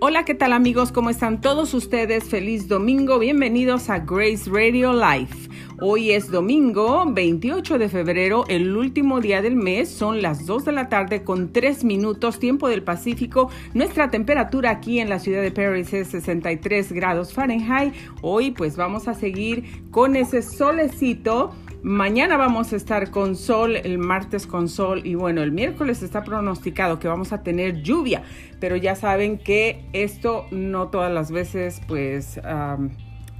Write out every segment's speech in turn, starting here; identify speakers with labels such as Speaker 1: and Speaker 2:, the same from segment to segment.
Speaker 1: Hola, ¿qué tal amigos? ¿Cómo están todos ustedes? Feliz domingo, bienvenidos a Grace Radio Life. Hoy es domingo 28 de febrero, el último día del mes, son las 2 de la tarde con 3 minutos, tiempo del Pacífico. Nuestra temperatura aquí en la ciudad de Paris es 63 grados Fahrenheit. Hoy pues vamos a seguir con ese solecito Mañana vamos a estar con sol, el martes con sol y bueno, el miércoles está pronosticado que vamos a tener lluvia, pero ya saben que esto no todas las veces pues...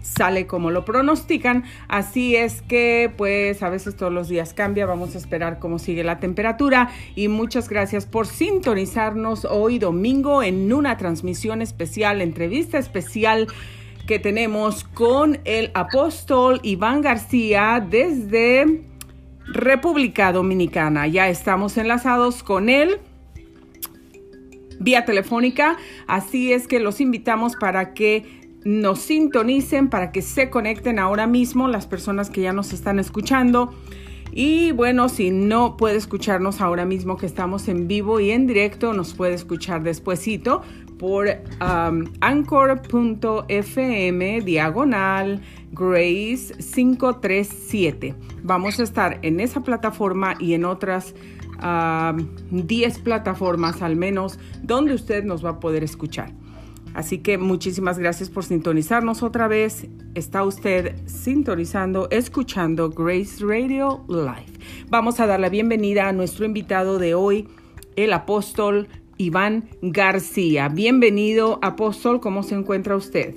Speaker 1: sale como lo pronostican. Así es que pues a veces todos los días cambia. Vamos a esperar cómo sigue la temperatura. Y muchas gracias por sintonizarnos hoy domingo en una transmisión especial, entrevista especial que tenemos con el apóstol Iván García desde República Dominicana. Ya estamos enlazados con él vía telefónica, así es que los invitamos para que nos sintonicen, para que se conecten ahora mismo las personas que ya nos están escuchando. Y bueno, si no puede escucharnos ahora mismo que estamos en vivo y en directo, nos puede escuchar despuesito por um, anchor.fm diagonal Grace 537. Vamos a estar en esa plataforma y en otras 10 um, plataformas al menos donde usted nos va a poder escuchar. Así que muchísimas gracias por sintonizarnos otra vez. Está usted sintonizando, escuchando Grace Radio Live. Vamos a dar la bienvenida a nuestro invitado de hoy, el apóstol Iván García. Bienvenido, apóstol, ¿cómo se encuentra usted?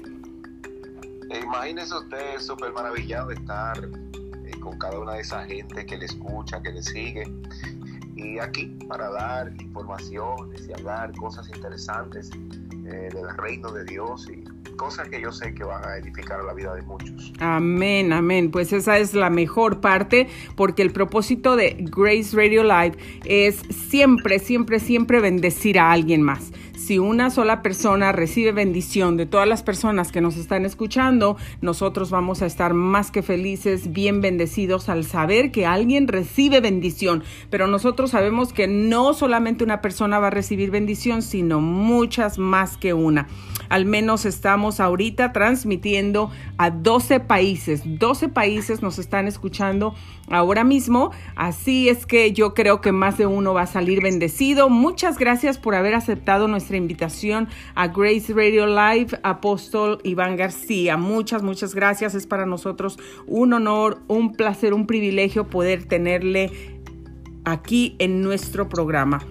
Speaker 2: Imagínese usted súper maravillado de estar eh, con cada una de esa gente que le escucha, que le sigue. Y aquí para dar informaciones y hablar cosas interesantes eh, del reino de Dios y cosas que yo sé que van a edificar la vida de muchos.
Speaker 1: Amén, amén. Pues esa es la mejor parte porque el propósito de Grace Radio Live es siempre, siempre, siempre bendecir a alguien más si una sola persona recibe bendición de todas las personas que nos están escuchando, nosotros vamos a estar más que felices, bien bendecidos al saber que alguien recibe bendición. Pero nosotros sabemos que no solamente una persona va a recibir bendición, sino muchas más que una. Al menos estamos ahorita transmitiendo a 12 países. 12 países nos están escuchando ahora mismo. Así es que yo creo que más de uno va a salir bendecido. Muchas gracias por haber aceptado nuestra invitación a Grace Radio Live, Apóstol Iván García. Muchas, muchas gracias. Es para nosotros un honor, un placer, un privilegio poder tenerle aquí en nuestro programa.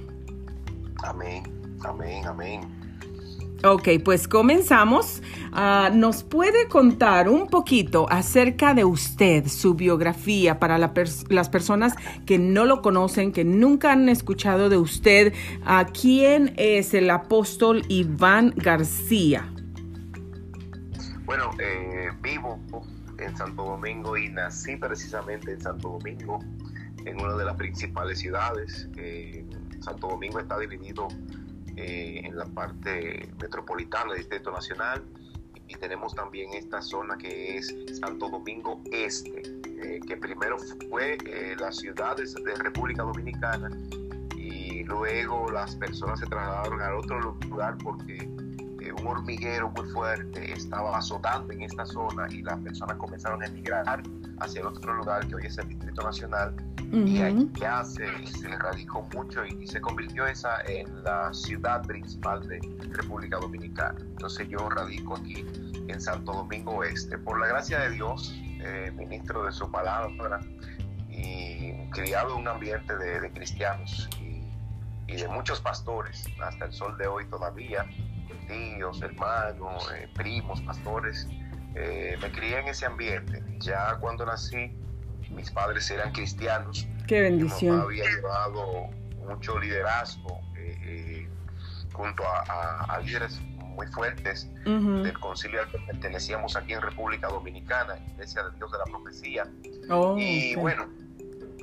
Speaker 2: Amén, amén, amén.
Speaker 1: Ok, pues comenzamos. Ah, ¿Nos puede contar un poquito acerca de usted, su biografía, para las personas que no lo conocen, que nunca han escuchado de usted? ¿A ¿Quién es el apóstol Iván García?
Speaker 2: Bueno, eh, vivo en Santo Domingo y nací precisamente en Santo Domingo, en una de las principales ciudades. Eh, Santo Domingo está dividido eh, en la parte metropolitana Distrito Nacional y tenemos también esta zona que es Santo Domingo Este, eh, que primero fue eh, las ciudades de República Dominicana y luego las personas se trasladaron al otro lugar porque un hormiguero muy fuerte estaba azotando en esta zona y las personas comenzaron a emigrar hacia el otro lugar que hoy es el Distrito Nacional y ahí ya se, radicó mucho y, se convirtió esa en la ciudad principal de República Dominicana. Entonces yo radico aquí en Santo Domingo Oeste. Por la gracia de Dios, eh, ministro de su palabra y criado un ambiente de, cristianos y, de muchos pastores, hasta el sol de hoy todavía, tíos, hermanos, eh, primos, pastores. Eh, me crié en ese ambiente. Ya cuando nací, mis padres eran cristianos.
Speaker 1: Qué bendición.
Speaker 2: Mi había llevado mucho liderazgo eh, eh, junto a, líderes muy fuertes del concilio al que pertenecíamos aquí en República Dominicana, Iglesia del Dios de la Profecía. Oh, y bueno,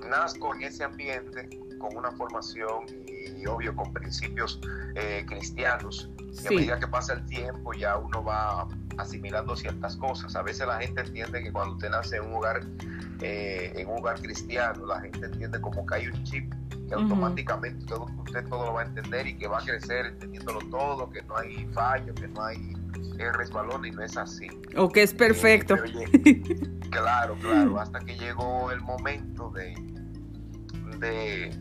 Speaker 2: nazco en ese ambiente con una formación y, obvio con principios eh, cristianos. Y a medida que pasa el tiempo ya uno va asimilando ciertas cosas. A veces la gente entiende que cuando usted nace en un hogar, eh, en un hogar cristiano, la gente entiende como que hay un chip que automáticamente todo, usted todo lo va a entender y que va a crecer entendiéndolo todo, que no hay fallo, que no hay eh, resbalón y no es así.
Speaker 1: O que es perfecto.
Speaker 2: claro, claro, hasta que llegó el momento de, de,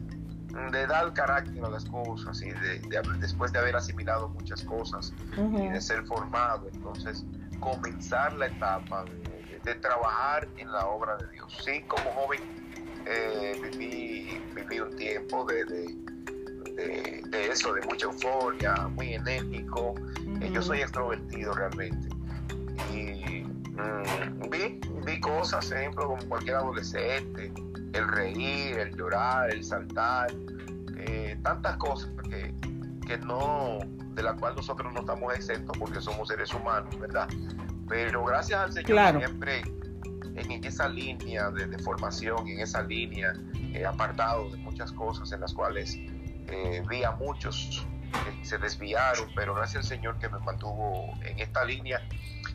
Speaker 2: de dar carácter a las cosas y de, después de haber asimilado muchas cosas y de ser formado, entonces comenzar la etapa de, trabajar en la obra de Dios. Sí, como joven eh, viví, viví, un tiempo de, de, eso, de mucha euforia, muy enérgico. Eh, yo soy extrovertido realmente. Y mm, vi, vi cosas, ejemplo, como cualquier adolescente, el reír, el llorar, el saltar, eh, tantas cosas que, que no, de la cual nosotros no estamos exentos porque somos seres humanos, ¿verdad? Pero gracias al Señor siempre en esa línea de, formación, en esa línea eh, apartado de muchas cosas en las cuales eh, vi a muchos que se desviaron, pero gracias al Señor que me mantuvo en esta línea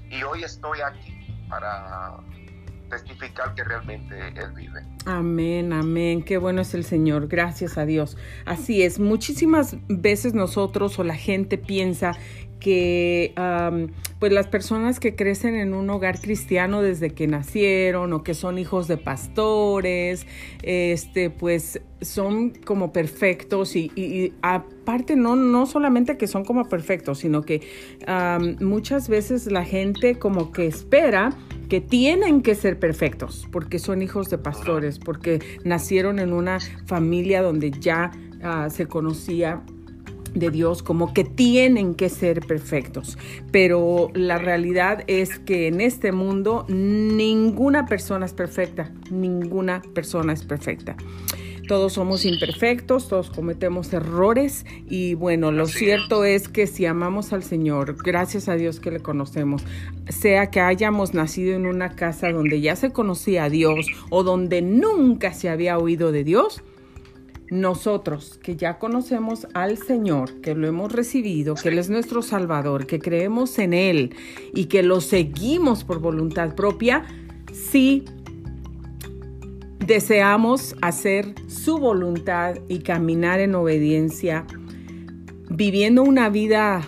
Speaker 2: y hoy estoy aquí para testificar que realmente Él vive.
Speaker 1: Amén, amén. Qué bueno es el Señor. Gracias a Dios. Así es. Muchísimas veces nosotros o la gente piensa que pues las personas que crecen en un hogar cristiano desde que nacieron o que son hijos de pastores, este, pues son como perfectos y, aparte no, no solamente que son como perfectos, sino que muchas veces la gente como que espera que tienen que ser perfectos porque son hijos de pastores, porque nacieron en una familia donde ya ah, se conocía de Dios como que tienen que ser perfectos. Pero la realidad es que en este mundo ninguna persona es perfecta, ninguna persona es perfecta. Todos somos imperfectos, todos cometemos errores y bueno, lo cierto es que si amamos al Señor, gracias a Dios que le conocemos, sea que hayamos nacido en una casa donde ya se conocía a Dios o donde nunca se había oído de Dios, nosotros que ya conocemos al Señor, que lo hemos recibido, que Él es nuestro Salvador, que creemos en Él y que lo seguimos por voluntad propia, sí deseamos hacer su voluntad y caminar en obediencia, viviendo una vida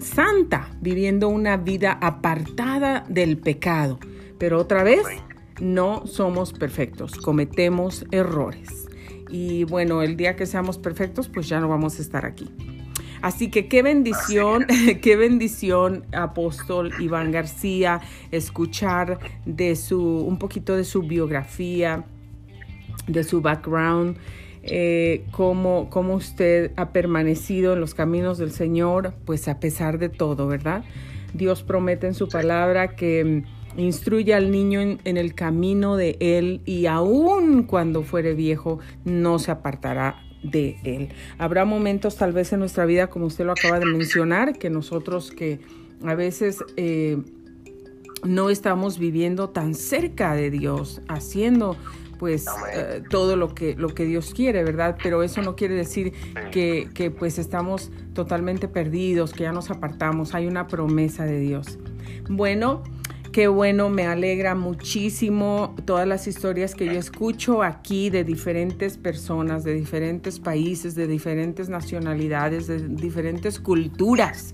Speaker 1: santa, viviendo una vida apartada del pecado. Pero otra vez, no somos perfectos, cometemos errores y bueno, el día que seamos perfectos, pues ya no vamos a estar aquí. Así que qué bendición, qué bendición, apóstol Iván García, escuchar de su, un poquito de su biografía, de su background, eh, cómo, cómo usted ha permanecido en los caminos del Señor, pues a pesar de todo, ¿verdad? Dios promete en su palabra que Instruye al niño en, el camino de él y aun cuando fuere viejo no se apartará de él. Habrá momentos tal vez en nuestra vida, como usted lo acaba de mencionar, que nosotros que a veces eh, no estamos viviendo tan cerca de Dios, haciendo pues eh, todo lo que, lo que Dios quiere, ¿verdad? Pero eso no quiere decir que, que pues estamos totalmente perdidos, que ya nos apartamos. Hay una promesa de Dios. Bueno, Qué bueno, me alegra muchísimo todas las historias que yo escucho aquí de diferentes personas, de diferentes países, de diferentes nacionalidades, de diferentes culturas.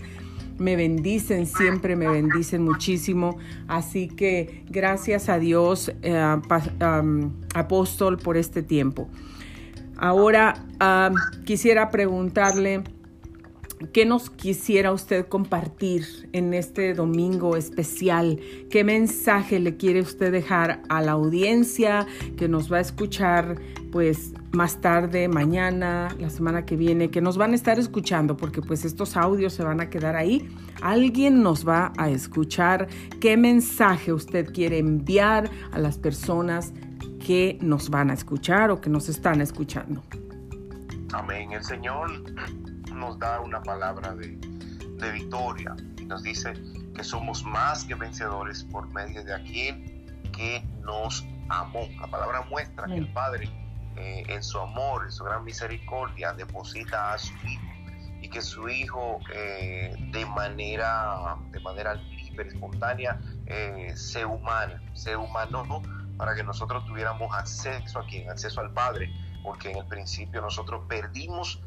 Speaker 1: Me bendicen, siempre me bendicen muchísimo. Así que gracias a Dios, eh, apóstol, por este tiempo. Ahora quisiera preguntarle ¿Qué nos quisiera usted compartir en este domingo especial? ¿Qué mensaje le quiere usted dejar a la audiencia que nos va a escuchar pues más tarde, mañana, la semana que viene, que nos van a estar escuchando porque pues estos audios se van a quedar ahí. Alguien nos va a escuchar. ¿Qué mensaje usted quiere enviar a las personas que nos van a escuchar o que nos están escuchando?
Speaker 2: Amén. El Señor nos da una palabra de, victoria y nos dice que somos más que vencedores por medio de aquel que nos amó. La palabra muestra que el Padre eh, en su amor, en su gran misericordia, deposita a su Hijo y que su Hijo eh, de manera de manera libre, espontánea, eh, se humana, se humanó para que nosotros tuviéramos acceso a quien, acceso al Padre porque en el principio nosotros perdimos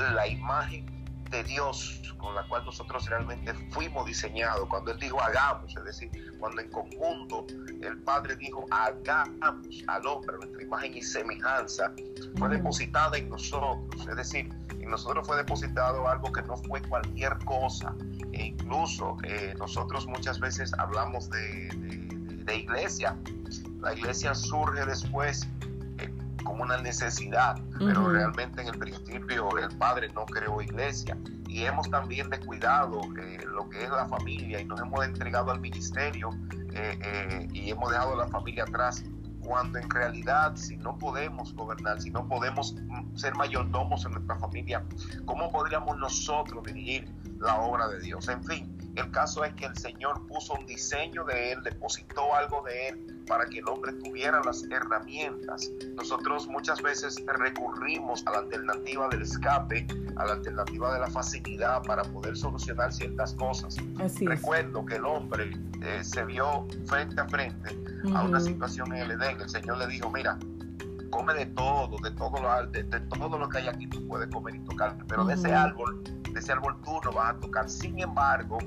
Speaker 2: la imagen de Dios con la cual nosotros realmente fuimos diseñados. Cuando Él dijo hagamos, es decir, cuando en conjunto el Padre dijo hagamos al hombre nuestra imagen y semejanza, fue depositada en nosotros. Es decir, en nosotros fue depositado algo que no fue cualquier cosa. E incluso eh, nosotros muchas veces hablamos de, de iglesia. La iglesia surge después como una necesidad, pero realmente en el principio el Padre no creó iglesia y hemos también descuidado eh, lo que es la familia y nos hemos entregado al ministerio eh, eh, y hemos dejado la familia atrás cuando en realidad si no podemos gobernar, si no podemos mm, ser mayordomos en nuestra familia, ¿cómo podríamos nosotros dirigir la obra de Dios? En fin, el caso es que el Señor puso un diseño de Él, depositó algo de Él para que el hombre tuviera las herramientas. Nosotros muchas veces recurrimos a la alternativa del escape, a la alternativa de la facilidad para poder solucionar ciertas cosas. Recuerdo que el hombre eh, se vio frente a frente a una situación en el Edén. El Señor le dijo, mira, come de todo, de todo lo, de, todo lo que hay aquí, tú puedes comer y tocar, pero de ese árbol, de ese árbol tú no vas a tocar. Sin embargo,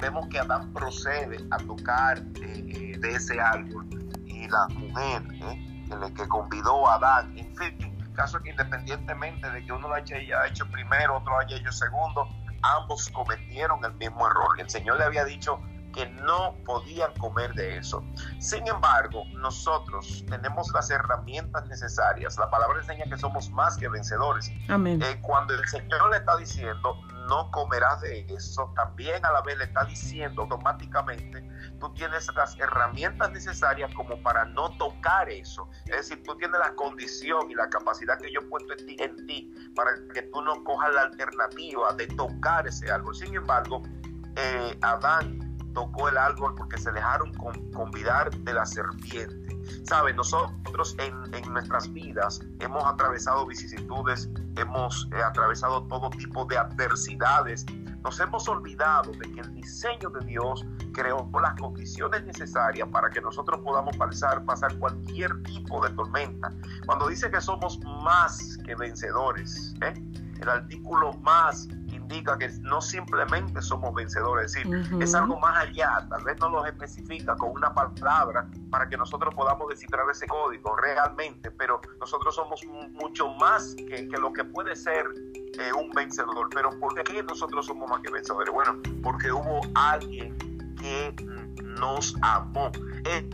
Speaker 2: vemos que Adán procede a tocar eh, de ese árbol y la mujer eh, que convidó a Adán, en fin, el caso es que independientemente de que uno lo haya hecho primero, otro lo haya hecho segundo, ambos cometieron el mismo error. El Señor le había dicho que no podían comer de eso. Sin embargo, nosotros tenemos las herramientas necesarias. La palabra enseña que somos más que vencedores. Amén. Eh, cuando el Señor le está diciendo, no comerás de eso, también a la vez le está diciendo automáticamente, tú tienes las herramientas necesarias como para no tocar eso. Es decir, tú tienes la condición y la capacidad que yo he puesto en ti, en ti para que tú no cojas la alternativa de tocar ese árbol. Sin embargo, eh, Adán tocó el árbol porque se dejaron convidar de la serpiente. Saben, nosotros en, en, nuestras vidas hemos atravesado vicisitudes, hemos eh, atravesado todo tipo de adversidades. Nos hemos olvidado de que el diseño de Dios creó las condiciones necesarias para que nosotros podamos pasar, pasar cualquier tipo de tormenta. Cuando dice que somos más que vencedores, ¿eh? el artículo más indica que no simplemente somos vencedores, es decir, es algo más allá, tal vez no lo especifica con una palabra para que nosotros podamos descifrar ese código realmente, pero nosotros somos mucho más que, que lo que puede ser eh, un vencedor. Pero ¿por qué nosotros somos más que vencedores? Bueno, porque hubo alguien que nos amó. Eh,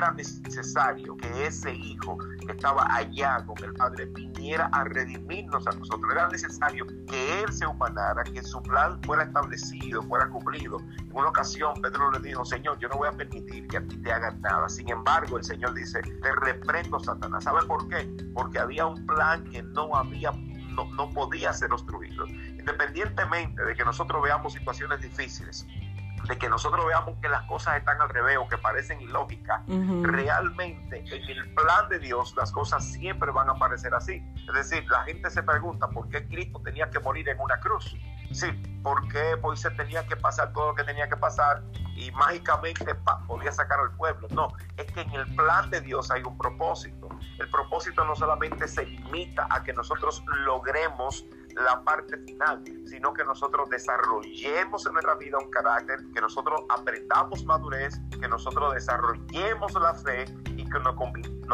Speaker 2: era necesario que ese hijo que estaba allá con el Padre viniera a redimirnos a nosotros. Era necesario que Él se humanara, que su plan fuera establecido, fuera cumplido. En una ocasión Pedro le dijo, Señor, yo no voy a permitir que a ti te hagan nada. Sin embargo, el Señor dice, te reprendo, Satanás. ¿Sabe por qué? Porque había un plan que no había no, no, podía ser obstruido. Independientemente de que nosotros veamos situaciones difíciles, de que nosotros veamos que las cosas están al revés o que parecen ilógicas, realmente en el plan de Dios las cosas siempre van a parecer así. Es decir, la gente se pregunta por qué Cristo tenía que morir en una cruz. Sí, ¿por qué Moisés tenía que pasar todo lo que tenía que pasar y mágicamente podía sacar al pueblo? No, es que en el plan de Dios hay un propósito. El propósito no solamente se limita a que nosotros logremos la parte final, sino que nosotros desarrollemos en nuestra vida un carácter, que nosotros aprendamos madurez, que nosotros desarrollemos la fe y que nos,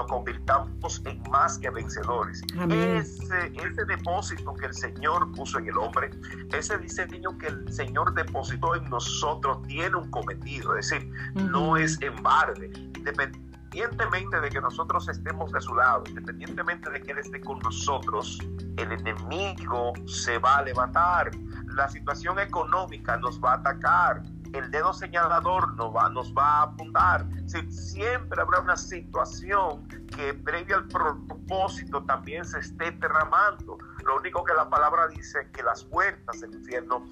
Speaker 2: convirtamos en más que vencedores. Ese, ese depósito que el Señor puso en el hombre, ese diseño que el Señor depositó en nosotros tiene un cometido, es decir, no es en barde independientemente de que nosotros estemos de su lado, independientemente de que Él esté con nosotros, el enemigo se va a levantar, la situación económica nos va a atacar, el dedo señalador nos va, nos va a apuntar. siempre habrá una situación que previo al propósito también se esté derramando. Lo único que la palabra dice es que las puertas del infierno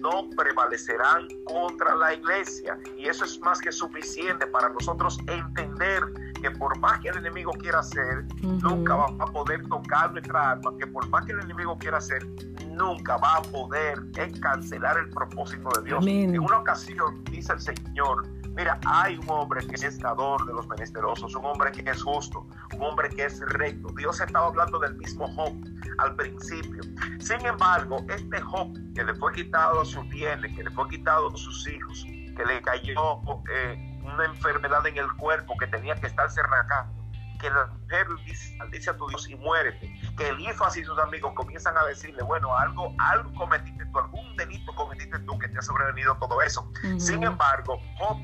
Speaker 2: no prevalecerán contra la iglesia. Y eso es más que suficiente para nosotros entender que por más que el enemigo quiera hacer, nunca va a poder tocar nuestra alma, que por más que el enemigo quiera hacer, nunca va a poder cancelar el propósito de Dios. En una ocasión dice el Señor, Mira, hay un hombre que es dador de los menesterosos, un hombre que es justo, un hombre que es recto. Dios estaba hablando del mismo Job al principio. Sin embargo, este Job que le fue quitado sus bienes, que le fue quitado sus hijos, que le cayó eh, una enfermedad en el cuerpo, que tenía que estar cerrado que la mujer dice, dice a tu Dios y muérete, que Elifas y sus amigos comienzan a decirle, bueno, algo, algo cometiste tú, algún delito cometiste tú que te ha sobrevenido todo eso. Sin embargo, Job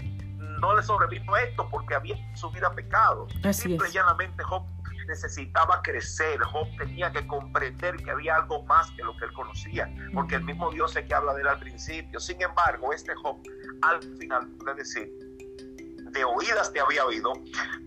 Speaker 2: no le sobrevino esto porque había su vida pecado. Simple y llanamente Job necesitaba crecer, Job tenía que comprender que había algo más que lo que él conocía, porque el mismo Dios es que habla de él al principio. Sin embargo, este Job al final puede decir, de oídas te había oído,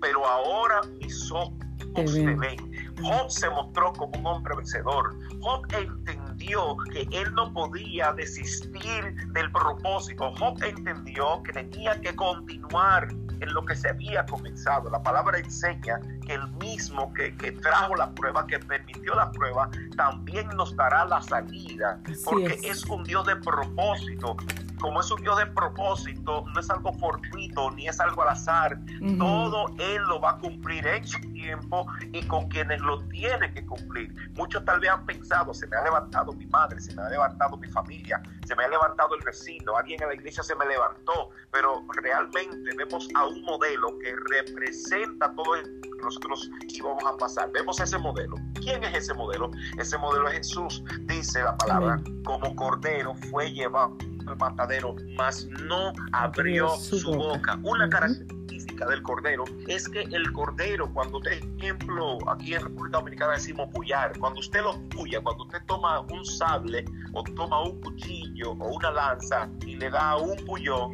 Speaker 2: pero ahora mis ojos te ven. Job se mostró como un hombre vencedor. Job entendió que él no podía desistir del propósito. Job entendió que tenía que continuar en lo que se había comenzado. La palabra enseña que el mismo que, trajo la prueba, que permitió la prueba, también nos dará la salida, porque es. un Dios de propósito como es un Dios de propósito, no es algo fortuito ni es algo al azar. Todo Él lo va a cumplir en su tiempo y con quienes lo tiene que cumplir. Muchos tal vez han pensado, se me ha levantado mi madre, se me ha levantado mi familia, se me ha levantado el vecino, alguien en la iglesia se me levantó, pero realmente vemos a un modelo que representa todo que nosotros íbamos a pasar. Vemos ese modelo. ¿Quién es ese modelo? Ese modelo es Jesús. Dice la palabra, como cordero fue llevado matadero, mas no abrió su, boca. Una característica del cordero es que el cordero, cuando usted, ejemplo, aquí en República Dominicana decimos puyar, cuando usted lo puya, cuando usted toma un sable o toma un cuchillo o una lanza y le da un puñón,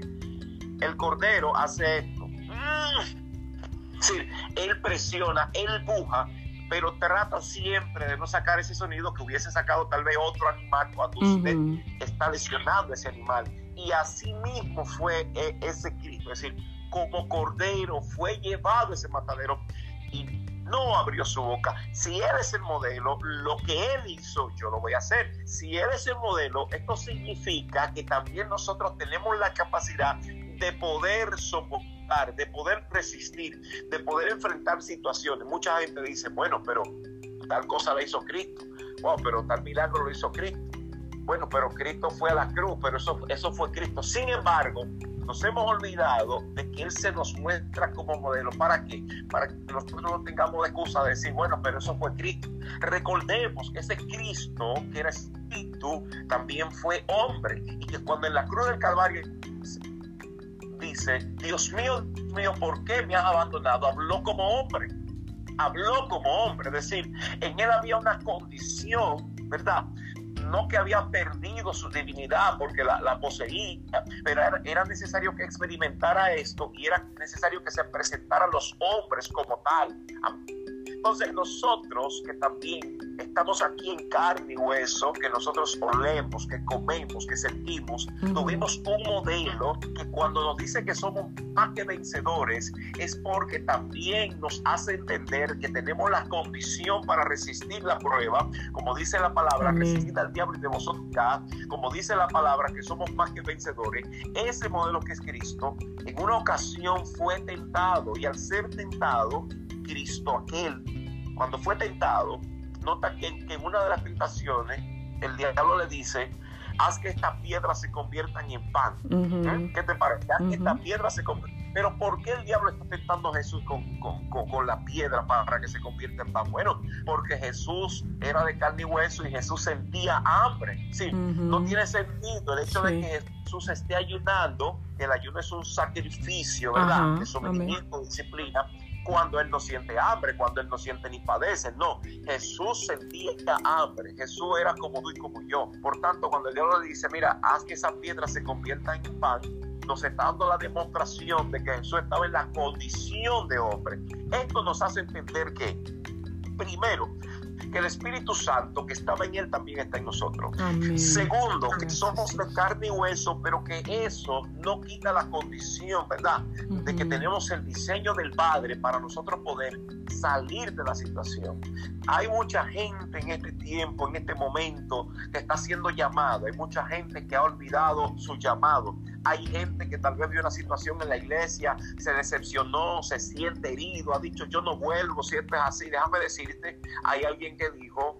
Speaker 2: el cordero hace esto. Mm. Sí, él presiona, él puja pero trata siempre de no sacar ese sonido que hubiese sacado tal vez otro animal cuando usted está lesionando ese animal. Y así mismo fue eh, ese Cristo, es decir, como cordero fue llevado ese matadero y no abrió su boca. Si Él es el modelo, lo que Él hizo, yo lo voy a hacer. Si Él es el modelo, esto significa que también nosotros tenemos la capacidad de poder soportar de poder resistir, de poder enfrentar situaciones. Mucha gente dice, bueno, pero tal cosa la hizo Cristo. Wow, pero tal milagro lo hizo Cristo. Bueno, pero Cristo fue a la cruz, pero eso, eso fue Cristo. Sin embargo, nos hemos olvidado de que Él se nos muestra como modelo. ¿Para qué? Para que nosotros no tengamos excusa de decir, bueno, pero eso fue Cristo. Recordemos que ese Cristo, que era Espíritu, también fue hombre. Y que cuando en la cruz del Calvario dice, Dios mío, mío, ¿por qué me has abandonado? Habló como hombre, habló como hombre, es decir, en él había una condición, ¿verdad? No que había perdido su divinidad porque la, poseía, pero era, era, necesario que experimentara esto y era necesario que se presentara a los hombres como tal. Entonces nosotros que también estamos aquí en carne y hueso, que nosotros olemos, que comemos, que sentimos, tuvimos un modelo que cuando nos dice que somos más que vencedores es porque también nos hace entender que tenemos la condición para resistir la prueba, como dice la palabra, resistir al diablo y de vosotros. Como dice la palabra que somos más que vencedores, ese modelo que es Cristo, en una ocasión fue tentado y al ser tentado, Cristo aquel cuando fue tentado, nota que, en una de las tentaciones el diablo le dice, haz que estas piedras se conviertan en pan. ¿Eh? ¿Qué te parece? Haz que estas piedras se conviertan. Pero ¿por qué el diablo está tentando a Jesús con, con, la piedra para que se convierta en pan? Bueno, porque Jesús era de carne y hueso y Jesús sentía hambre. Sí, no tiene sentido el hecho de que Jesús esté ayunando. El ayuno es un sacrificio, ¿verdad? de sometimiento, disciplina cuando él no siente hambre, cuando él no siente ni padece. No, Jesús sentía hambre. Jesús era como tú y como yo. Por tanto, cuando el diablo le dice, mira, haz que esa piedra se convierta en pan, nos está dando la demostración de que Jesús estaba en la condición de hombre. Esto nos hace entender que, primero, que el Espíritu Santo que estaba en él también está en nosotros. Segundo, que somos de carne y hueso, pero que eso no quita la condición, ¿verdad? De que tenemos el diseño del Padre para nosotros poder salir de la situación. Hay mucha gente en este tiempo, en este momento, que está siendo llamada. Hay mucha gente que ha olvidado su llamado. Hay gente que tal vez vio una situación en la iglesia, se decepcionó, se siente herido, ha dicho yo no vuelvo, siempre es así. Déjame decirte, hay alguien que dijo,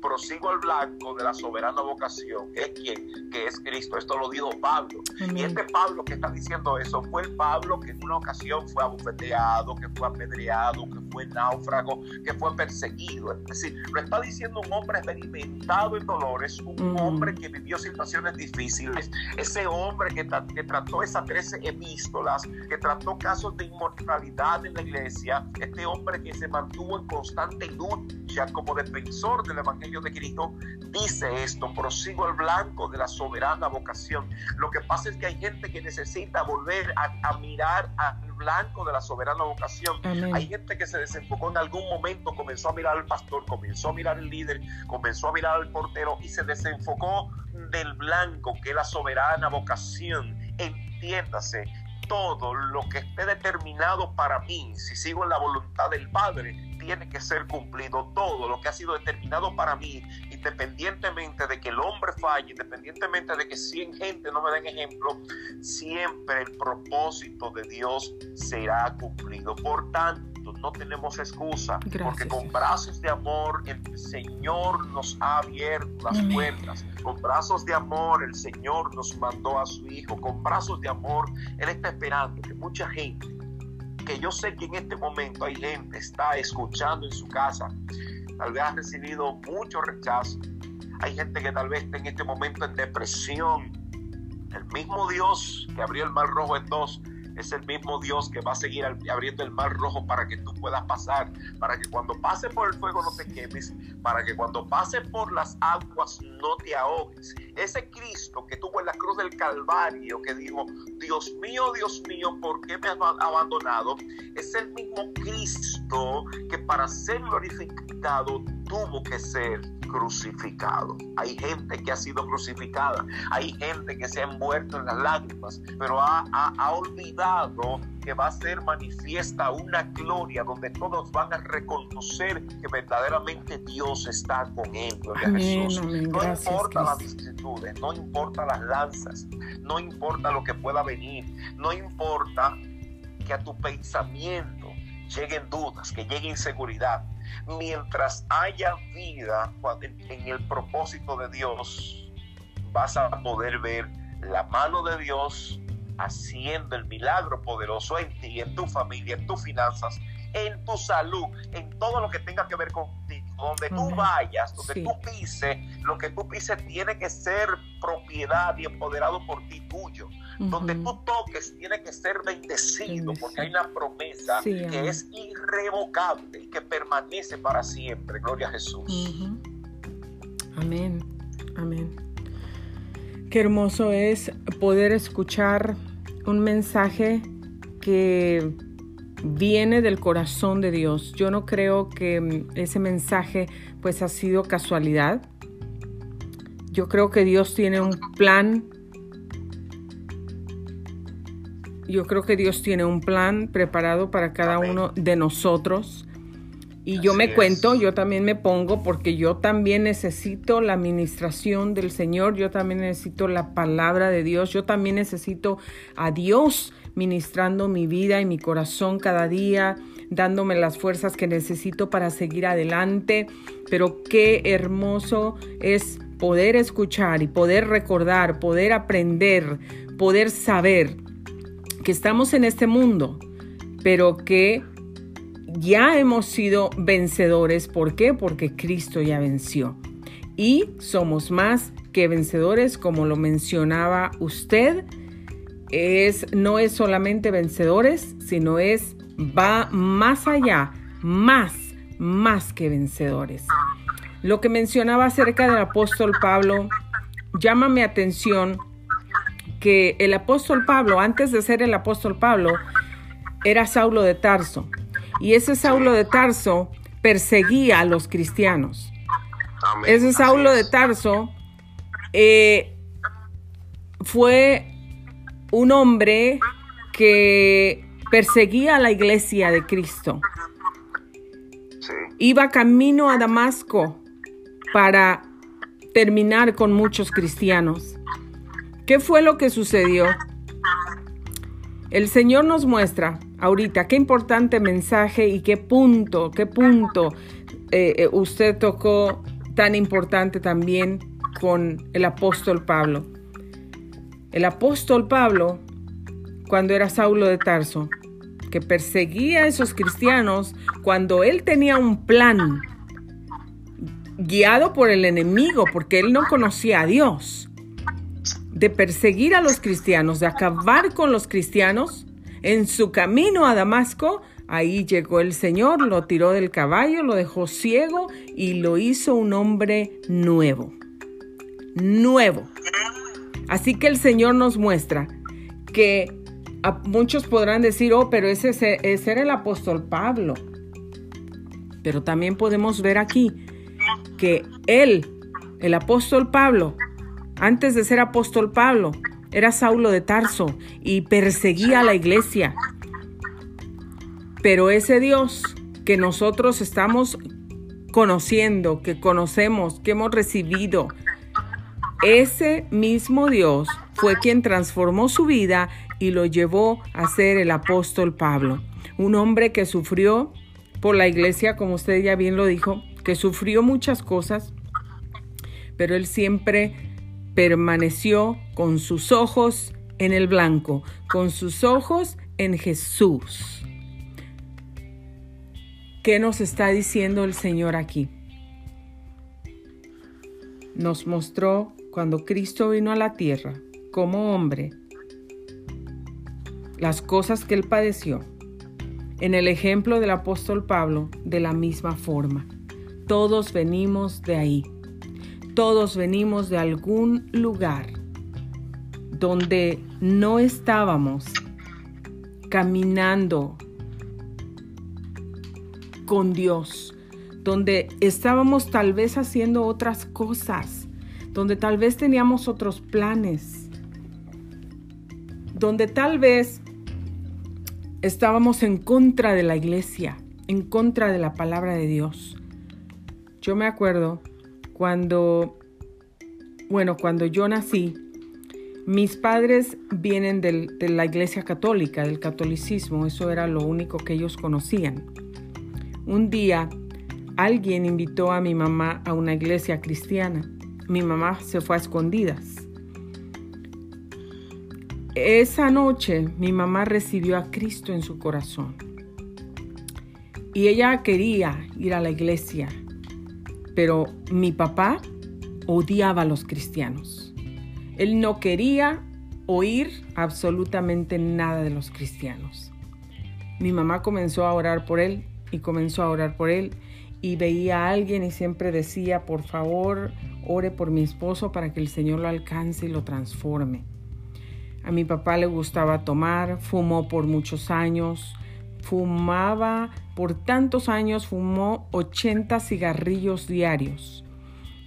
Speaker 2: prosigo al blanco de la soberana vocación, que es quien, que es Cristo. Esto lo dijo Pablo. Y este Pablo que está diciendo eso fue el Pablo que en una ocasión fue abofeteado, que fue apedreado, que fue náufrago, que fue perseguido. Es decir, lo está diciendo un hombre experimentado en dolores, un hombre que vivió situaciones difíciles, ese hombre que, que trató esas 13 epístolas, que trató casos de inmortalidad en la iglesia, este hombre que se mantuvo en constante lucha como defensor del evangelio de Cristo dice esto, prosigo al blanco de la soberana vocación. Lo que pasa es que hay gente que necesita volver a, mirar al blanco de la soberana vocación. Hay gente que se desenfocó en algún momento, comenzó a mirar al pastor, comenzó a mirar al líder, comenzó a mirar al portero y se desenfocó del blanco que es la soberana vocación. Entiéndase, todo lo que esté determinado para mí, si sigo en la voluntad del Padre, tiene que ser cumplido. Todo lo que ha sido determinado para mí, independientemente de que el hombre falle, independientemente de que 100 gente no me den ejemplo, siempre el propósito de Dios será cumplido. Por tanto, no tenemos excusa, porque con brazos de amor el Señor nos ha abierto las puertas. Con brazos de amor el Señor nos mandó a su Hijo. Con brazos de amor Él está esperando que mucha gente, que yo sé que en este momento hay gente está escuchando en su casa, tal vez ha recibido mucho rechazo. Hay gente que tal vez está en este momento en depresión. El mismo Dios que abrió el mar rojo en dos es el mismo Dios que va a seguir abriendo el mar rojo para que tú puedas pasar, para que cuando pase por el fuego no te quemes, para que cuando pase por las aguas no te ahogues. Ese Cristo que tuvo en la cruz del Calvario, que dijo, Dios mío, Dios mío, ¿por qué me has abandonado? Es el mismo Cristo que para ser glorificado tuvo que ser crucificado. Hay gente que ha sido crucificada, hay gente que se ha envuelto en las lágrimas, pero ha, olvidado que va a ser manifiesta una gloria donde todos van a reconocer que verdaderamente Dios está con él. Jesús. no importa las vicisitudes, no importa las lanzas, no importa lo que pueda venir, no importa que a tu pensamiento lleguen dudas, que llegue inseguridad. Mientras haya vida en el propósito de Dios, vas a poder ver la mano de Dios haciendo el milagro poderoso en ti, en tu familia, en tus finanzas, en tu salud, en todo lo que tenga que ver contigo. Donde tú vayas, donde tú pises, lo que tú pises tiene que ser propiedad y empoderado por ti tuyo. Donde tú toques tiene que ser bendecido porque hay una promesa que es irrevocable y que permanece para siempre. Gloria a Jesús.
Speaker 1: Amén. Amén. Qué hermoso es poder escuchar un mensaje que viene del corazón de Dios. Yo no creo que ese mensaje pues ha sido casualidad. Yo creo que Dios tiene un plan yo creo que Dios tiene un plan preparado para cada uno de nosotros. Y yo me cuento, yo también me pongo porque yo también necesito la administración del Señor, yo también necesito la palabra de Dios, yo también necesito a Dios ministrando mi vida y mi corazón cada día, dándome las fuerzas que necesito para seguir adelante. Pero qué hermoso es poder escuchar y poder recordar, poder aprender, poder saber que estamos en este mundo, pero que ya hemos sido vencedores. ¿Por qué? Porque Cristo ya venció. Y somos más que vencedores, como lo mencionaba usted. Es, no es solamente vencedores, sino es va más allá, más, más que vencedores. Lo que mencionaba acerca del apóstol Pablo llama mi atención que el apóstol Pablo, antes de ser el apóstol Pablo, era Saulo de Tarso. Y ese Saulo de Tarso perseguía a los cristianos. Ese Saulo de Tarso eh, fue un hombre que perseguía a la iglesia de Cristo. Iba camino a Damasco para terminar con muchos cristianos ¿Qué fue lo que sucedió? El Señor nos muestra ahorita qué importante mensaje y qué punto, qué punto eh, eh, usted tocó tan importante también con el apóstol Pablo. El apóstol Pablo, cuando era Saulo de Tarso, que perseguía a esos cristianos, cuando él tenía un plan guiado por el enemigo, porque él no conocía a Dios, de perseguir a los cristianos, de acabar con los cristianos, en su camino a Damasco, ahí llegó el Señor, lo tiró del caballo, lo dejó ciego y lo hizo un hombre nuevo. Nuevo. Así que el Señor nos muestra que muchos podrán decir, oh, pero ese, ese era el apóstol Pablo. Pero también podemos ver aquí que él, el apóstol Pablo, antes de ser apóstol Pablo, era Saulo de Tarso y perseguía a la iglesia. Pero ese Dios que nosotros estamos conociendo, que conocemos, que hemos recibido, ese mismo Dios fue quien transformó su vida y lo llevó a ser el apóstol Pablo, un hombre que sufrió por la iglesia, como usted ya bien lo dijo, que sufrió muchas cosas, pero él siempre permaneció con sus ojos en el blanco, con sus ojos en Jesús. ¿Qué nos está diciendo el Señor aquí? Nos mostró cuando Cristo vino a la tierra como hombre las cosas que él padeció. En el ejemplo del apóstol Pablo, de la misma forma. Todos venimos de ahí. Todos venimos de algún lugar donde no estábamos caminando con Dios, donde estábamos tal vez haciendo otras cosas, donde tal vez teníamos otros planes, donde tal vez estábamos en contra de la iglesia, en contra de la palabra de Dios. Yo me acuerdo cuando, bueno, cuando yo nací, mis padres vienen de la iglesia católica, del catolicismo, eso era lo único que ellos conocían. Un día alguien invitó a mi mamá a una iglesia cristiana. Mi mamá se fue a escondidas. Esa noche mi mamá recibió a Cristo en su corazón. Y ella quería ir a la iglesia, pero mi papá odiaba a los cristianos. Él no quería oír absolutamente nada de los cristianos. Mi mamá comenzó a orar por él y comenzó a orar por él y veía a alguien y siempre decía, por favor, ore por mi esposo para que el Señor lo alcance y lo transforme. A mi papá le gustaba tomar, fumó por muchos años, fumaba por tantos años, fumó 80 cigarrillos diarios.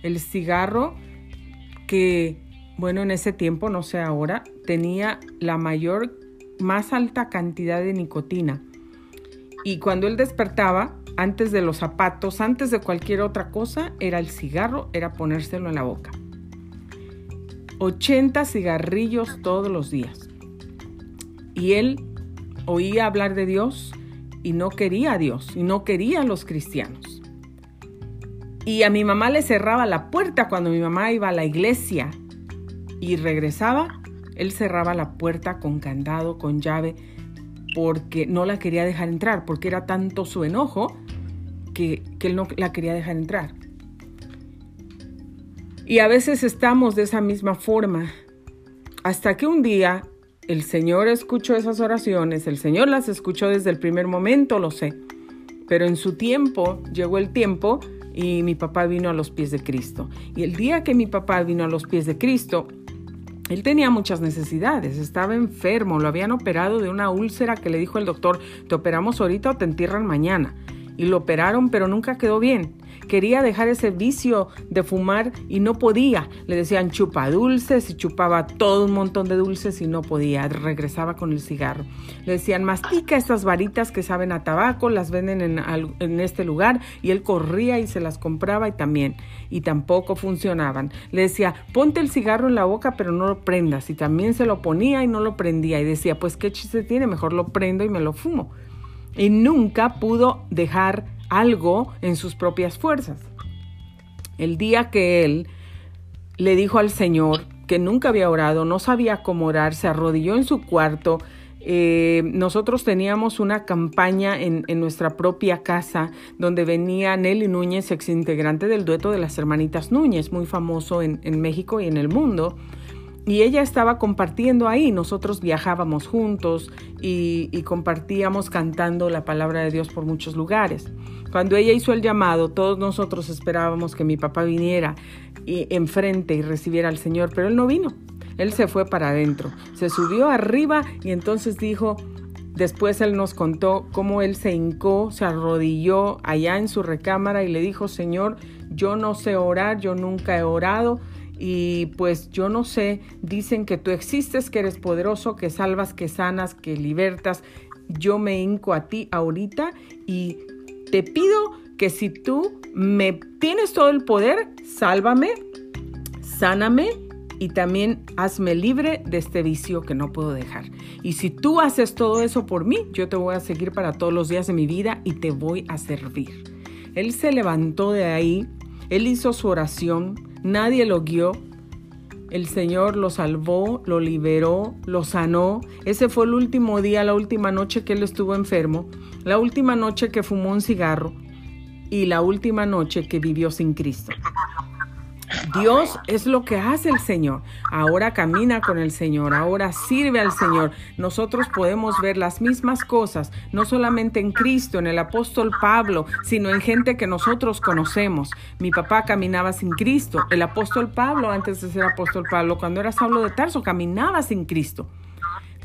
Speaker 1: El cigarro que, bueno, en ese tiempo, no sé ahora, tenía la mayor, más alta cantidad de nicotina. Y cuando él despertaba, antes de los zapatos, antes de cualquier otra cosa, era el cigarro, era ponérselo en la boca. 80 cigarrillos todos los días. Y él oía hablar de Dios y no quería a Dios y no quería a los cristianos. Y a mi mamá le cerraba la puerta cuando mi mamá iba a la iglesia y regresaba, él cerraba la puerta con candado, con llave, porque no la quería dejar entrar, porque era tanto su enojo que, que él no la quería dejar entrar. Y a veces estamos de esa misma forma, hasta que un día el Señor escuchó esas oraciones, el Señor las escuchó desde el primer momento, lo sé. Pero en su tiempo, llegó el tiempo y mi papá vino a los pies de Cristo. Y el día que mi papá vino a los pies de Cristo, él tenía muchas necesidades, estaba enfermo, lo habían operado de una úlcera que le dijo el doctor, te operamos ahorita o te entierran mañana. Y lo operaron, pero nunca quedó bien. Quería dejar ese vicio de fumar y no podía. Le decían chupa dulces y chupaba todo un montón de dulces y no podía. Regresaba con el cigarro. Le decían mastica estas varitas que saben a tabaco, las venden en, este lugar y él corría y se las compraba y también. Y tampoco funcionaban. Le decía ponte el cigarro en la boca pero no lo prendas y también se lo ponía y no lo prendía y decía pues qué chiste tiene, mejor lo prendo y me lo fumo y nunca pudo dejar algo en sus propias fuerzas. El día que él le dijo al Señor que nunca había orado, no sabía cómo orar, se arrodilló en su cuarto. Eh, nosotros teníamos una campaña en, nuestra propia casa donde venía Nelly Núñez, ex integrante del dueto de las hermanitas Núñez, muy famoso en, en México y en el mundo. Y ella estaba compartiendo ahí, nosotros viajábamos juntos y, compartíamos cantando la palabra de Dios por muchos lugares. Cuando ella hizo el llamado, todos nosotros esperábamos que mi papá viniera y, enfrente y recibiera al Señor, pero él no vino. Él se fue para adentro, se subió arriba y entonces dijo, después él nos contó cómo él se hincó, se arrodilló allá en su recámara y le dijo, Señor, yo no sé orar, yo nunca he orado, y pues yo no sé, dicen que tú existes, que eres poderoso, que salvas, que sanas, que libertas. Yo me hinco a ti ahorita y te pido que si tú me tienes todo el poder, sálvame, sáname y también hazme libre de este vicio que no puedo dejar. Y si tú haces todo eso por mí, yo te voy a seguir para todos los días de mi vida y te voy a servir. Él se levantó de ahí, él hizo su oración, Nadie lo guió. El Señor lo salvó, lo liberó, lo sanó. Ese fue el último día, la última noche que él estuvo enfermo, la última noche que fumó un cigarro y la última noche que vivió sin Cristo. Dios es lo que hace el Señor. Ahora camina con el Señor, ahora sirve al Señor. Nosotros podemos ver las mismas cosas, no solamente en Cristo, en el apóstol Pablo, sino en gente que nosotros conocemos. Mi papá caminaba sin Cristo. El apóstol Pablo, antes de ser apóstol Pablo, cuando era Saulo de Tarso, caminaba sin Cristo.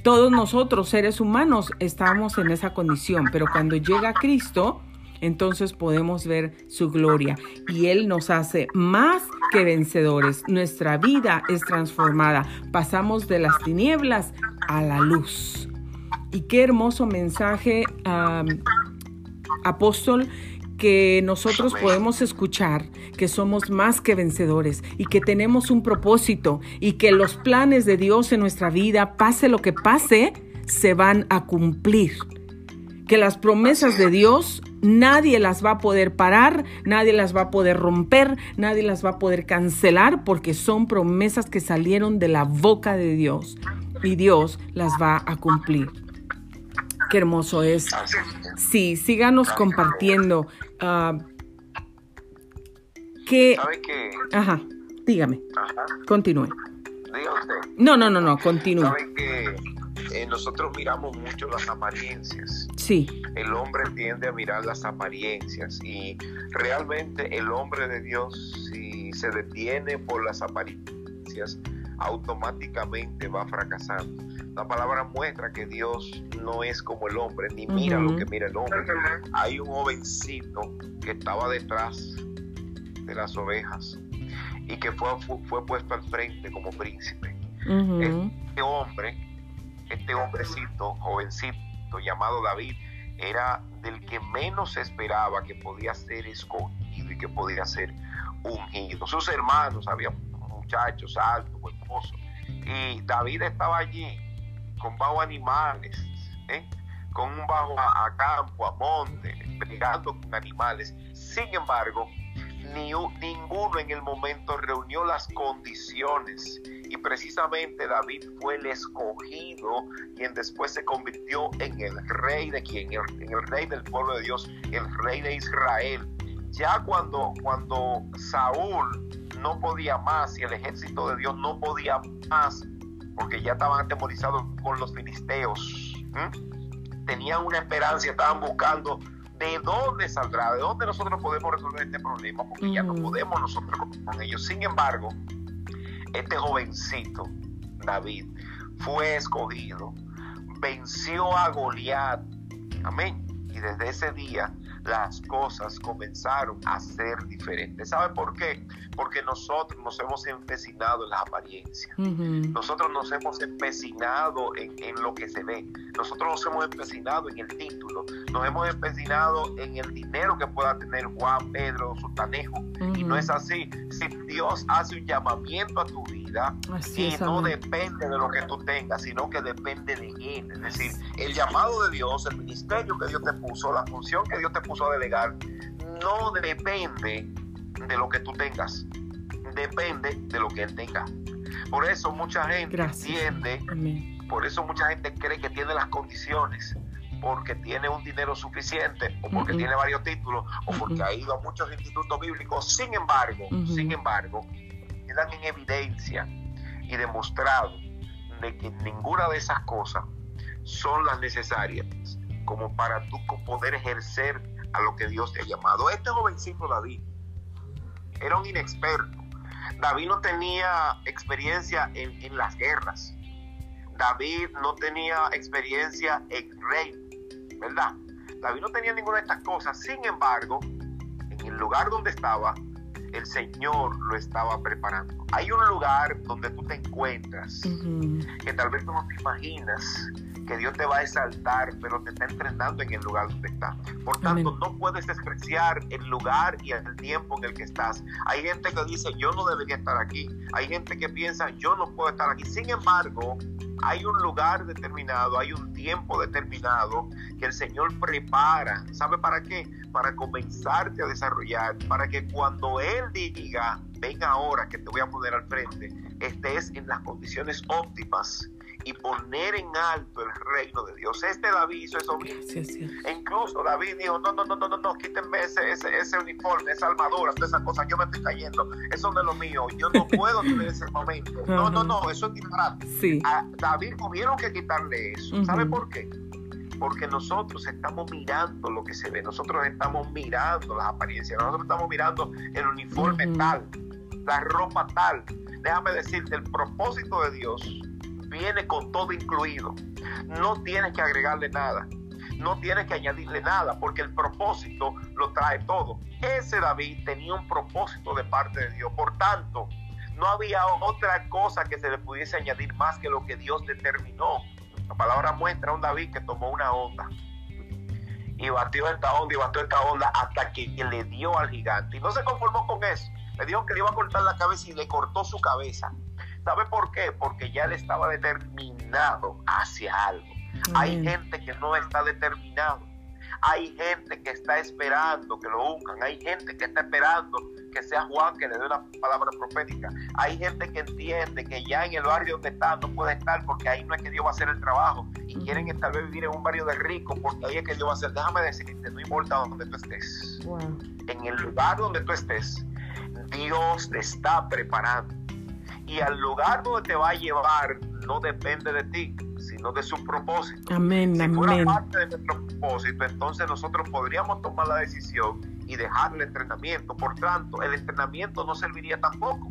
Speaker 1: Todos nosotros, seres humanos, estamos en esa condición, pero cuando llega Cristo, entonces podemos ver su gloria y Él nos hace más que vencedores. Nuestra vida es transformada. Pasamos de las tinieblas a la luz. Y qué hermoso mensaje, apóstol, que nosotros podemos escuchar que somos más que vencedores y que tenemos un propósito y que los planes de Dios en nuestra vida, pase lo que pase, se van a cumplir. Que las promesas de Dios Nadie las va a poder parar, nadie las va a poder romper, nadie las va a poder cancelar porque son promesas que salieron de la boca de Dios y Dios las va a cumplir. Qué hermoso es. Sí, síganos compartiendo. Uh,
Speaker 2: que...
Speaker 1: Ajá, dígame. Continúe. No, no, no, no, continúe.
Speaker 2: Eh, nosotros miramos mucho las apariencias.
Speaker 1: Sí.
Speaker 2: El hombre tiende a mirar las apariencias y realmente el hombre de Dios, si se detiene por las apariencias, automáticamente va a fracasar. La palabra muestra que Dios no es como el hombre, ni mira lo que mira el hombre. Hay un jovencito que estaba detrás de las ovejas y que fue, fue, puesto al frente como príncipe. Este hombre este hombrecito, jovencito llamado David, era del que menos esperaba que podía ser escogido y que podía ser ungido. Sus hermanos, había muchachos altos, hermosos, y David estaba allí con bajo animales, ¿eh? con un bajo a, campo, a monte, peleando con animales. Sin embargo, ni, ninguno en el momento reunió las condiciones y precisamente David fue el escogido quien después se convirtió en el rey de quien, en el rey del pueblo de Dios, el rey de Israel. Ya cuando, cuando Saúl no podía más y el ejército de Dios no podía más, porque ya estaban atemorizados con los filisteos, tenían una esperanza, estaban buscando de dónde saldrá, de dónde nosotros podemos resolver este problema, porque ya no podemos nosotros con ellos. Sin embargo, este jovencito, David, fue escogido, venció a Goliat, amén. Y desde ese día las cosas comenzaron a ser diferentes. ¿Sabe por qué? Porque nosotros nos hemos empecinado en la apariencia. Nosotros nos hemos empecinado en, lo que se ve. Nosotros nos hemos empecinado en el título. Nos hemos empecinado en el dinero que pueda tener Juan, Pedro, Sultanejo. Y no es así. Si Dios hace un llamamiento a tu vida y no depende de lo que tú tengas, sino que depende de Él. Es decir, el llamado de Dios, el ministerio que Dios te puso, la función que Dios te puso a delegar, no depende de lo que tú tengas, depende de lo que Él tenga. Por eso mucha gente entiende, por eso mucha gente cree que tiene las condiciones, porque tiene un dinero suficiente, o porque tiene varios títulos, o porque ha ido a muchos institutos bíblicos. Sin embargo, sin embargo, quedan en evidencia y demostrado de que ninguna de esas cosas son las necesarias como para tú poder ejercer a lo que Dios te ha llamado. Este jovencito David era un inexperto. David no tenía experiencia en, las guerras. David no tenía experiencia en rey, ¿verdad? David no tenía ninguna de estas cosas. Sin embargo, en el lugar donde estaba, el Señor lo estaba preparando. Hay un lugar donde tú te encuentras que tal vez tú no te imaginas que Dios te va a exaltar, pero te está entrenando en el lugar donde está. Por tanto, no puedes despreciar el lugar y el tiempo en el que estás. Hay gente que dice, yo no debería estar aquí. Hay gente que piensa, yo no puedo estar aquí. Sin embargo, hay un lugar determinado, hay un tiempo determinado que el Señor prepara. ¿Sabe para qué? Para comenzarte a desarrollar, para que cuando Él diga, ven ahora que te voy a poner al frente, estés en las condiciones óptimas y poner en alto el reino de Dios. Este David hizo eso mismo. E incluso David dijo, no, no, no, no, no, no, quítenme ese, ese, uniforme, esa armadura, todas esas cosas, yo me estoy cayendo, eso no es lo mío, yo no puedo tener ese momento. No, no, no, eso es disparate. Sí. A David tuvieron que quitarle eso. ¿Sabe por qué? porque nosotros estamos mirando lo que se ve, nosotros estamos mirando las apariencias, nosotros estamos mirando el uniforme tal, la ropa tal. Déjame decirte, el propósito de Dios viene con todo incluido. No tienes que agregarle nada. No tienes que añadirle nada porque el propósito lo trae todo. Ese David tenía un propósito de parte de Dios. Por tanto, no había otra cosa que se le pudiese añadir más que lo que Dios determinó. La palabra muestra a un David que tomó una onda y batió esta onda y batió esta onda hasta que le dio al gigante. Y no se conformó con eso. Le dijo que le iba a cortar la cabeza y le cortó su cabeza. ¿Sabe por qué? Porque ya él estaba determinado hacia algo. Hay gente que no está determinado. Hay gente que está esperando que lo unjan. Hay gente que está esperando que sea Juan que le dé una palabra profética. Hay gente que entiende que ya en el barrio donde está no puede estar porque ahí no es que Dios va a hacer el trabajo. Y quieren tal vez vivir en un barrio de rico porque ahí es que Dios va a hacer. Déjame decirte, no importa donde tú estés. En el lugar donde tú estés, Dios te está preparando y al lugar donde te va a llevar no depende de ti, sino de su propósito.
Speaker 1: Amén,
Speaker 2: si
Speaker 1: fuera
Speaker 2: parte de nuestro propósito, entonces nosotros podríamos tomar la decisión y dejar el entrenamiento. Por tanto, el entrenamiento no serviría tampoco.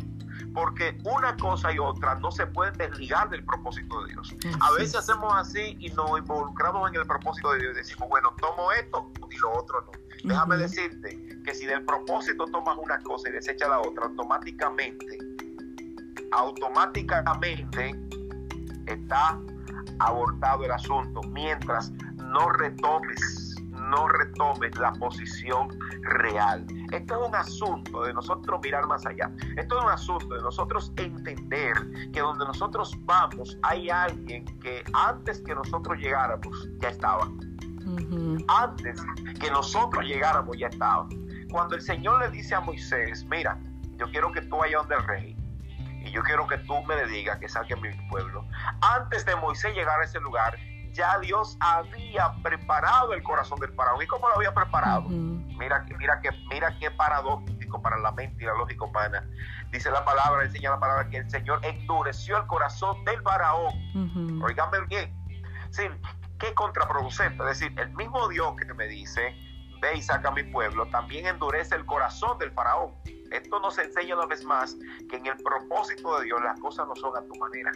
Speaker 2: Porque una cosa y otra no se pueden desligar del propósito de Dios. A veces hacemos así y nos involucramos en el propósito de Dios y decimos, bueno, tomo esto y lo otro no. Déjame decirte que si del propósito tomas una cosa y desechas la otra, automáticamente automáticamente está abortado el asunto mientras no retomes, no retomes la posición real. Esto es un asunto de nosotros mirar más allá. Esto es un asunto de nosotros entender que donde nosotros vamos hay alguien que antes que nosotros llegáramos ya estaba. Antes que nosotros llegáramos ya estaba. Cuando el Señor le dice a Moisés, mira, yo quiero que tú vayas donde el rey y yo quiero que tú me digas que saque mi pueblo. Antes de Moisés llegar a ese lugar, ya Dios había preparado el corazón del faraón. ¿Y cómo lo había preparado? Mira, mira, que, mira qué paradójico para la mente y la lógica humana. Dice la palabra, enseña la palabra que el Señor endureció el corazón del faraón. Uh bien. Sí, qué contraproducente. Es decir, el mismo Dios que me dice, ve y saca a mi pueblo, también endurece el corazón del faraón. Esto nos enseña una vez más que en el propósito de Dios las cosas no son a tu manera,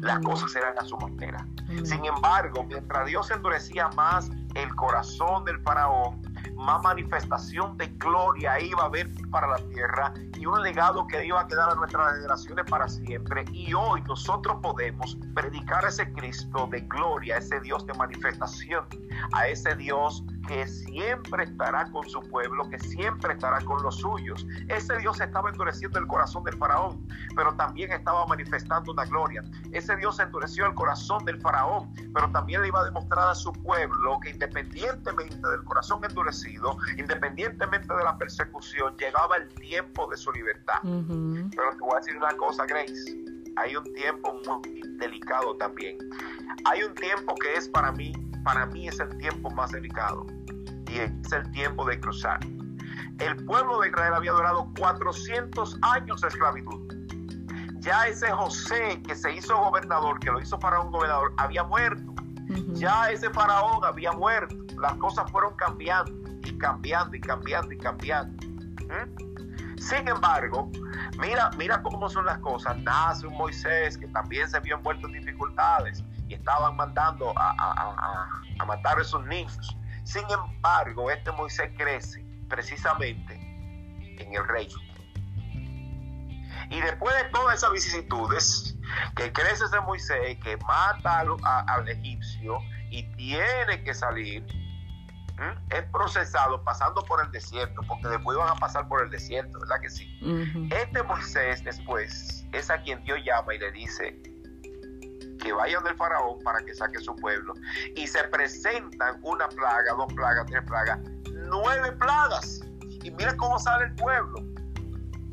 Speaker 2: las cosas serán a su manera. Sin embargo, mientras Dios endurecía más el corazón del faraón, más manifestación de gloria iba a haber para la tierra y un legado que iba a quedar a nuestras generaciones para siempre. Y hoy nosotros podemos predicar a ese Cristo de gloria, a ese Dios de manifestación, a ese Dios que siempre estará con su pueblo, que siempre estará con los suyos. Ese Dios estaba endureciendo el corazón del faraón, pero también estaba manifestando una gloria. Ese Dios endureció el corazón del faraón, pero también le iba a demostrar a su pueblo que independientemente del corazón endurecido, independientemente de la persecución, llegaba el tiempo de su libertad. Pero te voy a decir una cosa, Grace. Hay un tiempo muy delicado también. Hay un tiempo que es para mí, para mí es el tiempo más delicado es el tiempo de cruzar. El pueblo de Israel había durado 400 años de esclavitud. Ya ese José que se hizo gobernador, que lo hizo para un gobernador, había muerto. Ya ese faraón había muerto. Las cosas fueron cambiando y cambiando y cambiando y cambiando. ¿Mm? Sin embargo, mira, mira cómo son las cosas. Nace un Moisés que también se vio envuelto en dificultades y estaban mandando a, a matar a esos niños. Sin embargo, este Moisés crece precisamente en el reino. Y después de todas esas vicisitudes, que crece ese Moisés, que mata al, egipcio y tiene que salir, es procesado pasando por el desierto, porque después van a pasar por el desierto, ¿verdad que sí? Este Moisés después es a quien Dios llama y le dice, que vayan del faraón para que saque su pueblo. Y se presentan una plaga, dos plagas, tres plagas, nueve plagas. Y mira cómo sale el pueblo.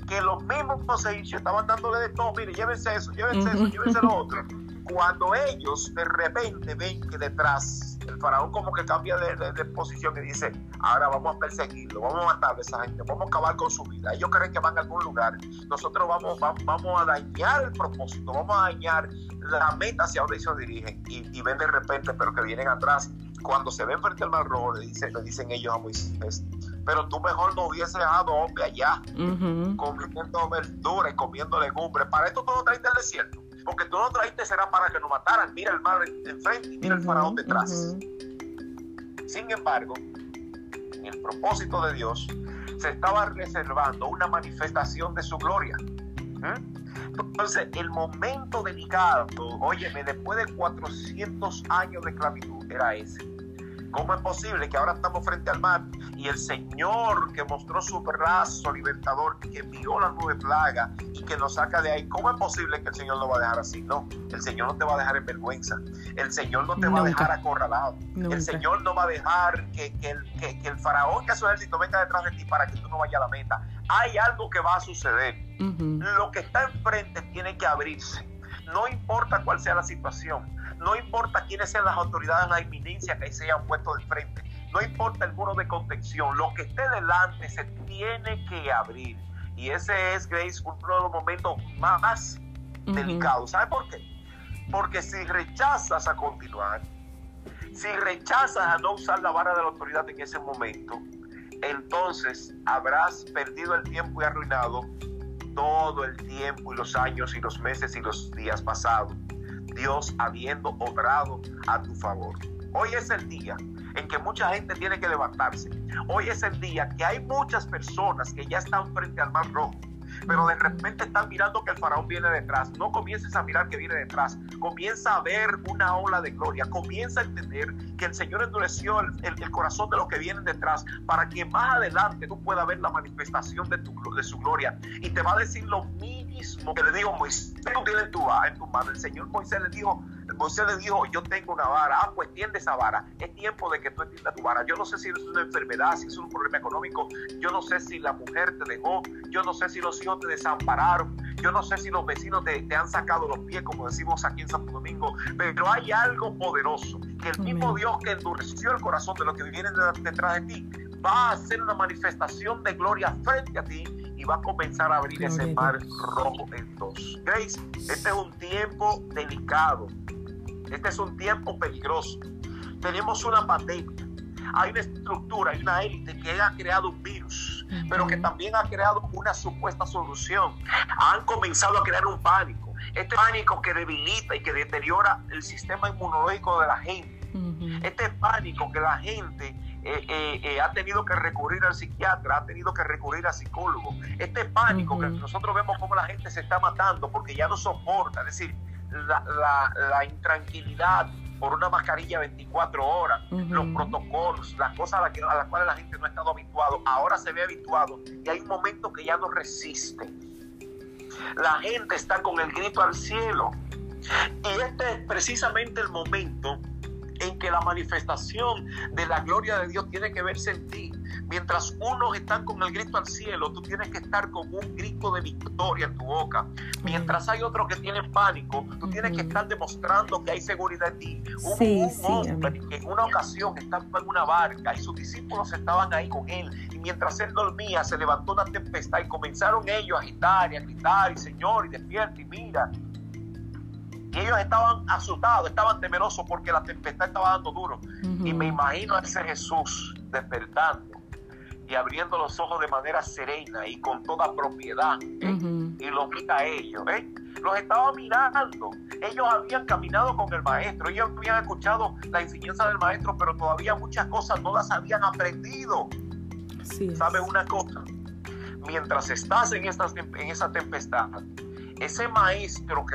Speaker 2: Que los mismos egipcios estaban dándole de todo. Mire, llévense eso, llévense eso, llévense lo otro. Cuando ellos de repente ven que detrás el faraón como que cambia de, posición y dice, ahora vamos a perseguirlo, vamos a matar a esa gente, vamos a acabar con su vida. Ellos creen que van a algún lugar. Nosotros vamos, vamos, a dañar el propósito, vamos a dañar la meta hacia donde ellos dirigen. Y, ven de repente, pero que vienen atrás. Cuando se ven frente al mar rojo, le dicen, le dicen ellos a Moisés, pero tú mejor no hubiese dejado hombre allá, comiendo verduras y comiendo legumbres. Para esto tú no traiste el desierto porque tú no traíste será para que nos mataran. Mira el mar enfrente y mira el faraón detrás. Sin embargo, en el propósito de Dios, se estaba reservando una manifestación de su gloria. Entonces, el momento delicado, óyeme, después de 400 años de esclavitud, era ese. ¿Cómo es posible que ahora estamos frente al mar y el Señor que mostró su brazo libertador, que envió la nube plaga y que nos saca de ahí, ¿cómo es posible que el Señor lo va a dejar así? No, el Señor no te va a dejar en vergüenza, el Señor no te va a dejar acorralado, el Señor no va a dejar que, el, que, el faraón que su ejército venga detrás de ti para que tú no vayas a la meta. Hay algo que va a suceder. Lo que está enfrente tiene que abrirse. No importa cuál sea la situación no importa quiénes sean las autoridades, la inminencia que se hayan puesto de frente. No importa el muro de contención. Lo que esté delante se tiene que abrir. Y ese es, Grace, uno de los momentos más delicados. ¿Sabe por qué? Porque si rechazas a continuar, si rechazas a no usar la vara de la autoridad en ese momento, entonces habrás perdido el tiempo y arruinado todo el tiempo y los años y los meses y los días pasados. Dios habiendo obrado a tu favor. Hoy es el día en que mucha gente tiene que levantarse. Hoy es el día que hay muchas personas que ya están frente al mar rojo pero de repente están mirando que el faraón viene detrás. No comiences a mirar que viene detrás. Comienza a ver una ola de gloria. Comienza a entender que el Señor endureció el, corazón de los que vienen detrás para que más adelante tú puedas ver la manifestación de, tu, de su gloria. Y te va a decir lo mismo que le dijo Moisés. Tú tienes tu, en tu mano. El Señor Moisés le dijo, Moisés le dijo, yo tengo una vara. Ah, pues tiende esa vara. Es tiempo de que tú entiendas tu vara. Yo no sé si es una enfermedad, si es un problema económico. Yo no sé si la mujer te dejó. Yo no sé si los hijos te desampararon. Yo no sé si los vecinos te, han sacado los pies, como decimos aquí en Santo Domingo. Pero hay algo poderoso. Que el mismo Dios que endureció el corazón de los que vienen detrás de ti va a hacer una manifestación de gloria frente a ti y va a comenzar a abrir ese mar rojo en dos. Grace, este es un tiempo delicado. Este es un tiempo peligroso. Tenemos una pandemia. Hay una estructura, hay una élite que ha creado un virus, pero que también ha creado una supuesta solución. Han comenzado a crear un pánico. Este pánico que debilita y que deteriora el sistema inmunológico de la gente. Este pánico que la gente eh, eh, eh, ha tenido que recurrir al psiquiatra, ha tenido que recurrir al psicólogo. Este pánico que nosotros vemos como la gente se está matando porque ya no soporta, es decir, la, intranquilidad por una mascarilla 24 horas, los protocolos, las cosas a, a las cuales la gente no ha estado habituado, ahora se ve habituado y hay un momento que ya no resiste. La gente está con el grito al cielo. Y este es precisamente el momento en que la manifestación de la gloria de Dios tiene que verse en ti. Mientras unos están con el grito al cielo, tú tienes que estar con un grito de victoria en tu boca. Mientras hay otros que tienen pánico, tú tienes que estar demostrando que hay seguridad en ti. Hubo un hombre que en una ocasión estaba en una barca y sus discípulos estaban ahí con él. Y mientras él dormía, se levantó una tempestad y comenzaron ellos a agitar y a gritar, y Señor, y despierta, y mira. Y ellos estaban asustados, estaban temerosos porque la tempestad estaba dando duro. Y me imagino a ese Jesús despertando y abriendo los ojos de manera serena y con toda propiedad. ¿eh? Y los mira a ellos. ¿eh? Los estaba mirando. Ellos habían caminado con el maestro. Ellos habían escuchado la enseñanza del maestro, pero todavía muchas cosas no las habían aprendido. ¿Sabe una cosa? Mientras estás en, en esa tempestad, ese maestro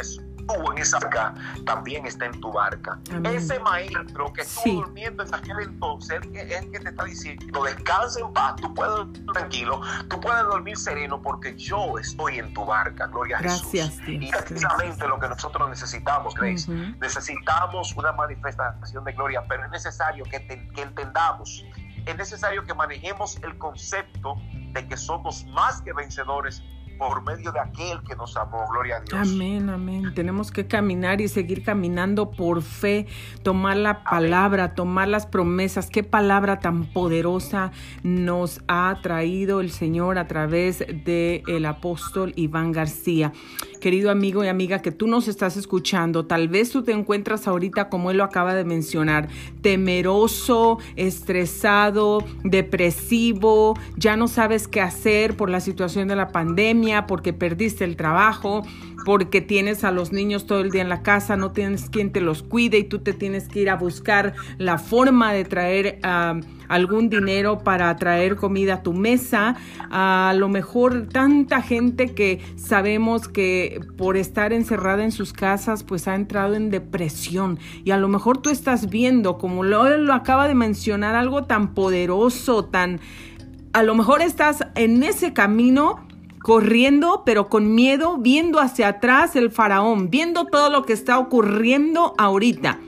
Speaker 2: que en esa barca también está en tu barca. Ese maestro que estuvo durmiendo en aquel entonces es el que te está diciendo, descansa en paz, tú puedes dormir tranquilo, tú puedes dormir sereno porque yo estoy en tu barca, gloria a Jesús. y precisamente lo que nosotros necesitamos, Grace, necesitamos una manifestación de gloria, pero es necesario que, que entendamos, es necesario que manejemos el concepto de que somos más que vencedores por medio de aquel que nos amó. Gloria a Dios.
Speaker 1: Amén, amén. Tenemos que caminar y seguir caminando por fe, tomar la palabra, tomar las promesas. Qué palabra tan poderosa nos ha traído el Señor a través del el apóstol Iván García. Querido amigo y amiga que tú nos estás escuchando, tal vez tú te encuentras ahorita, como él lo acaba de mencionar, temeroso, estresado, depresivo, ya no sabes qué hacer por la situación de la pandemia porque perdiste el trabajo, porque tienes a los niños todo el día en la casa, no tienes quien te los cuide y tú te tienes que ir a buscar la forma de traer algún dinero para traer comida a tu mesa. A lo mejor tanta gente que sabemos que por estar encerrada en sus casas pues ha entrado en depresión y a lo mejor tú estás viendo, como lo, acaba de mencionar, algo tan poderoso, tan... A lo mejor estás en ese camino corriendo, pero con miedo, viendo hacia atrás el faraón, viendo todo lo que está ocurriendo ahorita.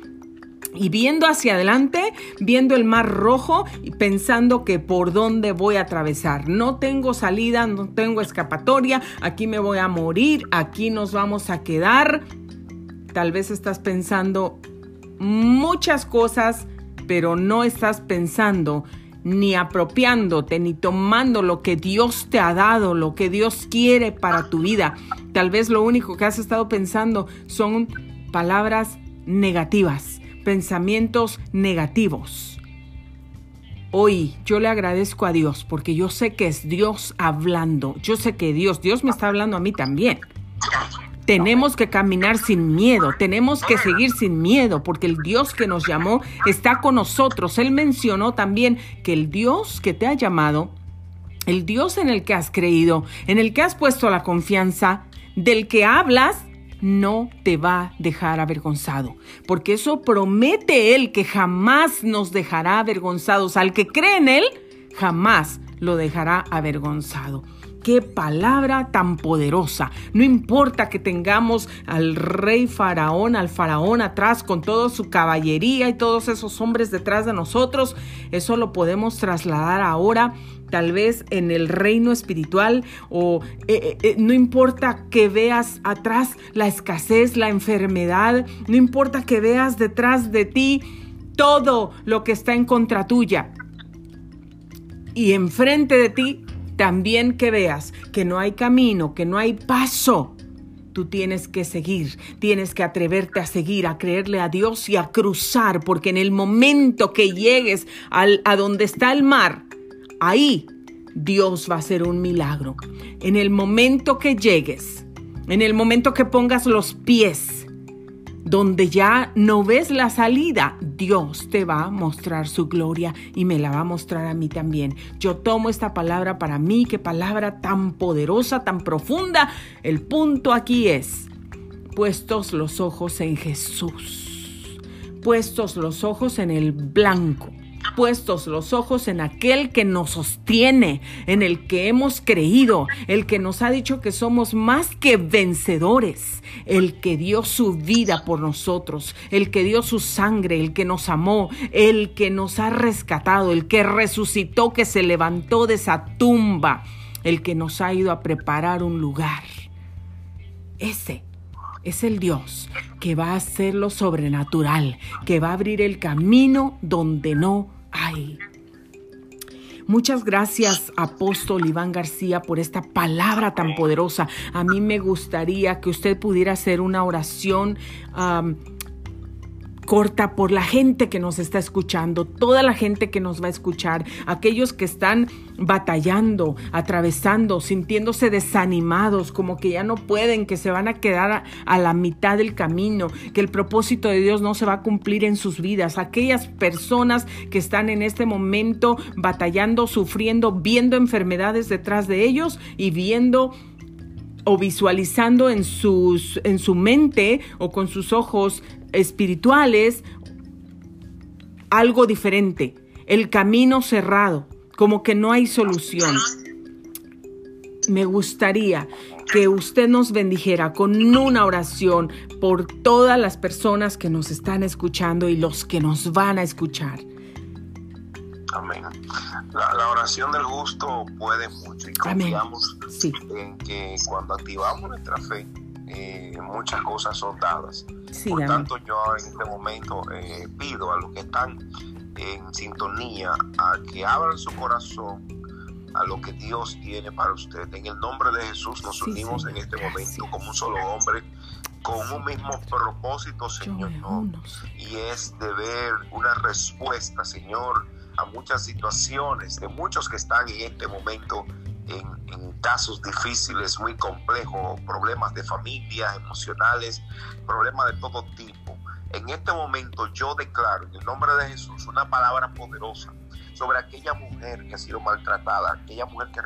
Speaker 1: Y viendo hacia adelante, viendo el mar rojo y pensando que por dónde voy a atravesar. No tengo salida, no tengo escapatoria, aquí me voy a morir, aquí nos vamos a quedar. Tal vez estás pensando muchas cosas, pero no estás pensando ni apropiándote, ni tomando lo que Dios te ha dado, lo que Dios quiere para tu vida. Tal vez lo único que has estado pensando son palabras negativas, pensamientos negativos. Hoy yo le agradezco a Dios porque yo sé que es Dios hablando. Yo sé que Dios, Dios me está hablando a mí también. Tenemos que caminar sin miedo, tenemos que seguir sin miedo, porque el Dios que nos llamó está con nosotros. Él mencionó también que el Dios que te ha llamado, el Dios en el que has creído, en el que has puesto la confianza, del que hablas, no te va a dejar avergonzado, porque eso promete Él que jamás nos dejará avergonzados. Al que cree en Él, jamás lo dejará avergonzado. Qué palabra tan poderosa. No importa que tengamos al rey faraón, al faraón atrás con toda su caballería y todos esos hombres detrás de nosotros, eso lo podemos trasladar ahora tal vez en el reino espiritual o eh, eh, eh, no importa que veas atrás la escasez, la enfermedad, no importa que veas detrás de ti todo lo que está en contra tuya y enfrente de ti también que veas que no hay camino, que no hay paso, tú tienes que seguir, tienes que atreverte a seguir, a creerle a Dios y a cruzar, porque en el momento que llegues al, a donde está el mar, ahí Dios va a hacer un milagro. En el momento que llegues, en el momento que pongas los pies donde ya no ves la salida, Dios te va a mostrar su gloria y me la va a mostrar a mí también. Yo tomo esta palabra para mí, qué palabra tan poderosa, tan profunda. El punto aquí es, puestos los ojos en Jesús, puestos los ojos en el blanco puestos los ojos en aquel que nos sostiene, en el que hemos creído, el que nos ha dicho que somos más que vencedores, el que dio su vida por nosotros, el que dio su sangre, el que nos amó, el que nos ha rescatado, el que resucitó, que se levantó de esa tumba, el que nos ha ido a preparar un lugar. Ese es el Dios que va a hacer lo sobrenatural, que va a abrir el camino donde no hay. Muchas gracias, apóstol Iván García, por esta palabra tan poderosa. A mí me gustaría que usted pudiera hacer una oración corta por la gente que nos está escuchando, toda la gente que nos va a escuchar, aquellos que están batallando, atravesando, sintiéndose desanimados, como que ya no pueden, que se van a quedar a, la mitad del camino, que el propósito de Dios no se va a cumplir en sus vidas, aquellas personas que están en este momento batallando, sufriendo, viendo enfermedades detrás de ellos y viendo o visualizando en, sus, en su mente o con sus ojos espirituales algo diferente, el camino cerrado, como que no hay solución. Me gustaría que usted nos bendijera con una oración por todas las personas que nos están escuchando y los que nos van a escuchar.
Speaker 2: Amén. La, oración del justo puede mucho y confiamos en que cuando activamos nuestra fe, eh, muchas cosas son dadas. Por tanto, yo en este momento eh, pido a los que están en sintonía a que abran su corazón a lo que Dios tiene para usted. En el nombre de Jesús nos unimos en este momento como un solo hombre, con un mismo propósito, Señor, y es de ver una respuesta, Señor, muchas situaciones de muchos que están en este momento en, casos difíciles, muy complejos, problemas de familia, emocionales, problemas de todo tipo. En este momento yo declaro en el nombre de Jesús una palabra poderosa sobre aquella mujer que ha sido maltratada, aquella mujer que,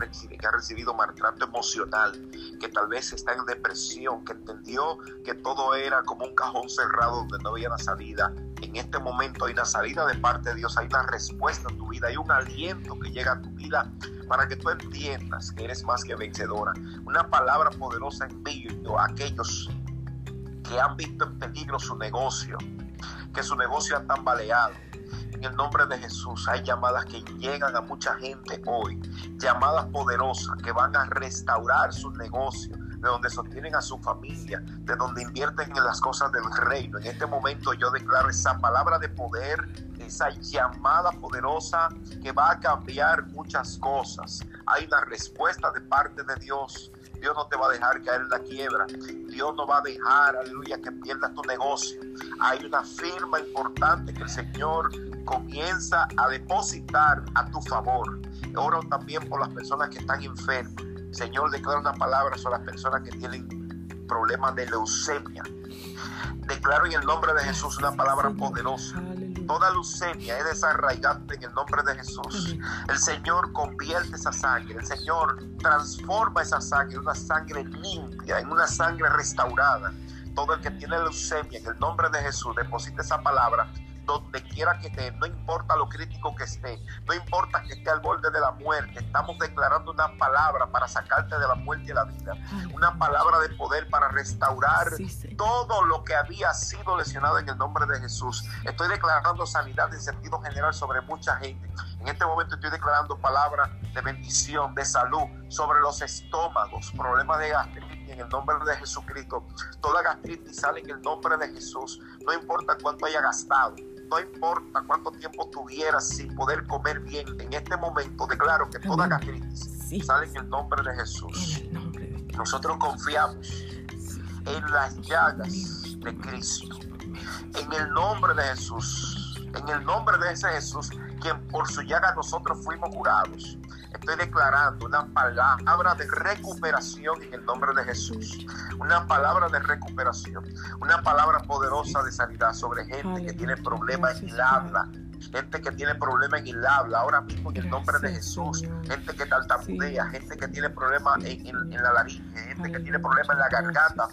Speaker 2: ha recibido maltrato emocional, que tal vez está en depresión, que entendió que todo era como un cajón cerrado donde no había una salida. En este momento hay una salida de parte de Dios, hay una respuesta en tu vida, hay un aliento que llega a tu vida para que tú entiendas que eres más que vencedora. Una palabra poderosa en a aquellos que han visto en peligro su negocio, que su negocio ha tambaleado. En el nombre de Jesús hay llamadas que llegan a mucha gente hoy, llamadas poderosas que van a restaurar su negocio, de donde sostienen a su familia, de donde invierten en las cosas del reino. En este momento yo declaro esa palabra de poder, esa llamada poderosa que va a cambiar muchas cosas. Hay una respuesta de parte de Dios. Dios no te va a dejar caer en la quiebra. Dios no va a dejar, aleluya, que pierdas tu negocio. Hay una firma importante que el Señor comienza a depositar a tu favor. Oro también por las personas que están enfermas Señor, declaro una palabra sobre las personas que tienen problemas de leucemia. Declaro en el nombre de Jesús una palabra poderosa. Toda leucemia es desarraigante en el nombre de Jesús. El Señor convierte esa sangre. El Señor transforma esa sangre en una sangre limpia, en una sangre restaurada. Todo el que tiene leucemia, en el nombre de Jesús, deposita esa palabra donde quiera que esté, no importa lo crítico que esté, no importa que esté al borde de la muerte, estamos declarando una palabra para sacarte de la muerte y la vida, una palabra de poder para restaurar todo lo que había sido lesionado en el nombre de Jesús. Estoy declarando sanidad en sentido general sobre mucha gente. En este momento estoy declarando palabras de bendición, de salud sobre los estómagos, problemas de gastritis en el nombre de Jesucristo. Toda gastritis sale en el nombre de Jesús. No importa cuánto haya gastado, no importa cuánto tiempo tuvieras sin poder comer bien, en este momento declaro que toda gastritis sale en el nombre de Jesús. Nosotros confiamos en las llagas de Cristo, en el nombre de Jesús, en el nombre de ese Jesús, quien por su llaga nosotros fuimos curados. Estoy declarando una palabra de recuperación en el nombre de Jesús. Una palabra de recuperación. Una palabra poderosa de sanidad sobre gente que tiene problemas en el habla. Gente que tiene problemas en el habla, ahora mismo en el nombre de Jesús. Gente que tartamudea, gente que tiene problemas en, en la laringe, gente que tiene problemas en la garganta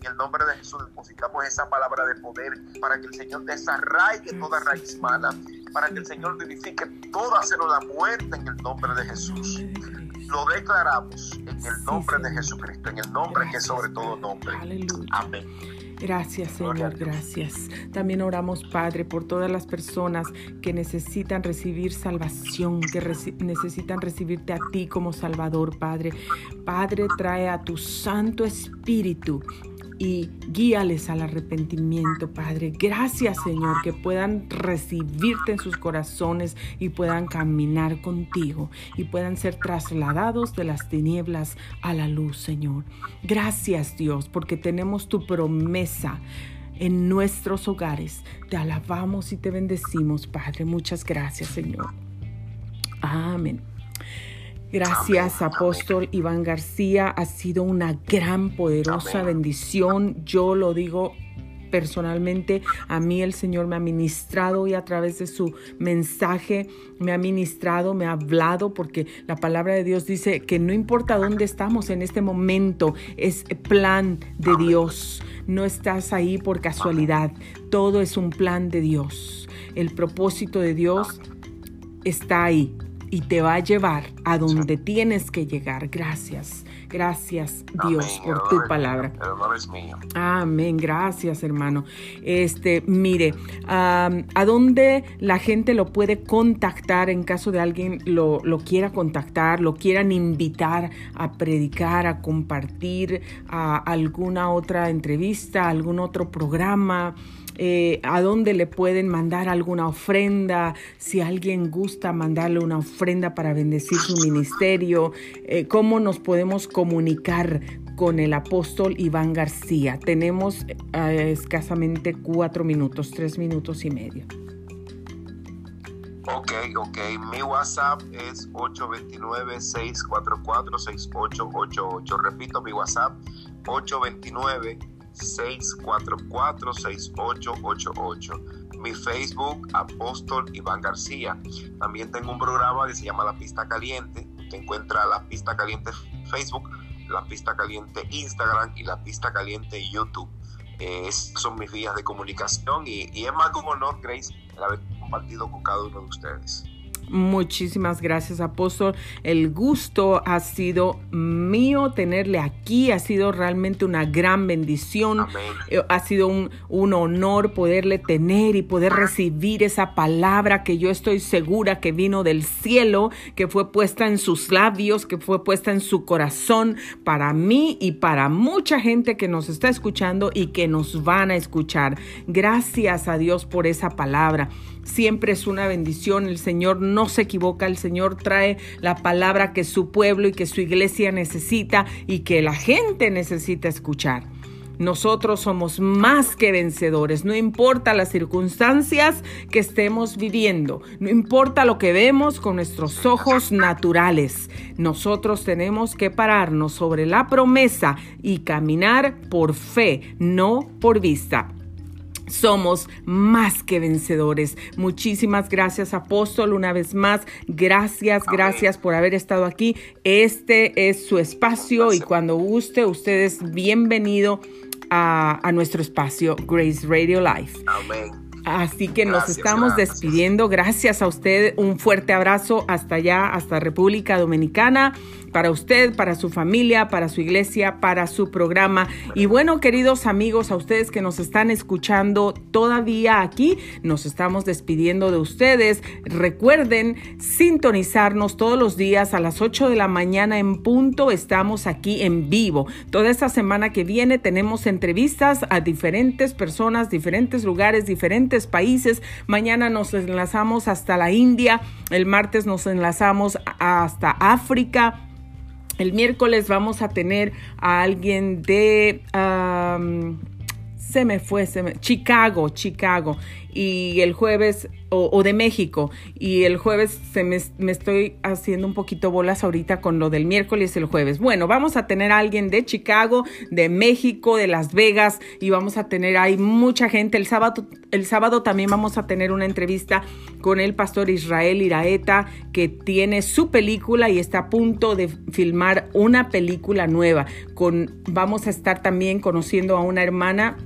Speaker 2: en el nombre de Jesús depositamos esa palabra de poder para que el Señor desarraigue toda raíz mala, para que el Señor vivifique toda la muerte en el nombre de Jesús. Lo declaramos en el nombre de Jesucristo, en el nombre que es sobre todo nombre. Amén.
Speaker 1: Gracias, Señor, gracias. También oramos, Padre, por todas las personas que necesitan recibir salvación, que necesitan recibirte a ti como Salvador, Padre. Padre, trae a tu Santo Espíritu y guíales al arrepentimiento, Padre. Gracias, Señor, que puedan recibirte en sus corazones y puedan caminar contigo y puedan ser trasladados de las tinieblas a la luz, Señor. Gracias, Dios, porque tenemos tu promesa en nuestros hogares. Te alabamos y te bendecimos, Padre. Muchas gracias, Señor. Amén. Gracias, apóstol Iván García. Ha sido una gran, poderosa bendición. Yo lo digo personalmente, a mí el Señor me ha ministrado y a través de su mensaje me ha ministrado, me ha hablado, porque la palabra de Dios dice que no importa dónde estamos en este momento, es plan de Dios. No estás ahí por casualidad, todo es un plan de Dios. El propósito de Dios está ahí y te va a llevar a donde tienes que llegar. Gracias. Gracias Dios por tu palabra. Amén. Gracias hermano. Este, mire, ¿a dónde la gente lo puede contactar en caso de alguien lo, lo quiera contactar, lo quieran invitar a predicar, a compartir a alguna otra entrevista, algún otro programa? Eh, a dónde le pueden mandar alguna ofrenda, si alguien gusta mandarle una ofrenda para bendecir su ministerio, eh, cómo nos podemos comunicar con el apóstol Iván García. Tenemos eh, escasamente cuatro minutos, tres minutos y medio.
Speaker 2: Ok, ok. Mi WhatsApp es 829-644-6888. Repito, mi WhatsApp 829 644-6888. Mi Facebook, Apóstol Iván García. También tengo un programa que se llama La Pista Caliente. Te encuentra La Pista Caliente Facebook, La Pista Caliente Instagram y La Pista Caliente YouTube. Eh, son mis vías de comunicación y, es más que un honor, Grace, el haber compartido con cada uno de ustedes.
Speaker 1: Muchísimas gracias, apóstol. El gusto ha sido mío tenerle aquí. Ha sido realmente una gran bendición. Eh, ha sido un, un, honor poderle tener y poder recibir esa palabra que yo estoy segura que vino del cielo, que fue puesta en sus labios, que fue puesta en su corazón para mí y para mucha gente que nos está escuchando y que nos van a escuchar. Gracias a Dios por esa palabra siempre es una bendición. El Señor no se equivoca, el Señor trae la palabra que su pueblo y que su iglesia necesita y que la gente necesita escuchar. Nosotros somos más que vencedores, no importa las circunstancias que estemos viviendo, no importa lo que vemos con nuestros ojos naturales. Nosotros tenemos que pararnos sobre la promesa y caminar por fe, no por vista somos más que vencedores. Muchísimas gracias, apóstol, una vez más. Gracias, gracias por haber estado aquí. Este es su espacio y cuando guste, usted es bienvenido a, nuestro espacio, Grace Radio Life. Así que nos estamos despidiendo. Gracias a usted. Un fuerte abrazo hasta allá, hasta República Dominicana para usted, para su familia, para su iglesia, para su programa. Y bueno, queridos amigos, a ustedes que nos están escuchando todavía aquí, nos estamos despidiendo de ustedes. Recuerden sintonizarnos todos los días a las 8 de la mañana en punto. Estamos aquí en vivo. Toda esta semana que viene tenemos entrevistas a diferentes personas, diferentes lugares, diferentes países. Mañana nos enlazamos hasta la India. El martes nos enlazamos hasta África. El miércoles vamos a tener a alguien de... se me fue, se me, Chicago, Chicago. Y el jueves o, de México. Y el jueves se me, me, estoy haciendo un poquito bolas ahorita con lo del miércoles y el jueves. Bueno, vamos a tener a alguien de Chicago, de México, de Las Vegas y vamos a tener ahí mucha gente. El sábado, el sábado también vamos a tener una entrevista con el pastor Israel Iraeta que tiene su película y está a punto de filmar una película nueva. Con, vamos a estar también conociendo a una hermana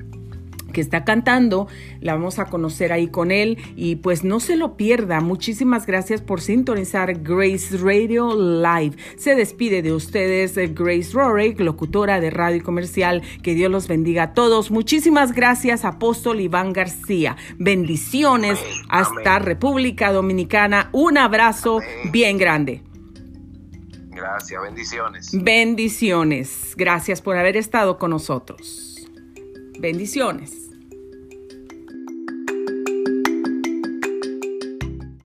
Speaker 1: que está cantando, la vamos a conocer ahí con él y pues no se lo pierda. Muchísimas gracias por sintonizar Grace Radio Live. Se despide de ustedes eh, Grace Rorick, locutora de radio comercial. Que Dios los bendiga a todos. Muchísimas gracias, apóstol Iván García. Bendiciones hasta República Dominicana. Un abrazo bien grande.
Speaker 2: Gracias, bendiciones.
Speaker 1: Bendiciones. Gracias por haber estado con nosotros. Bendiciones.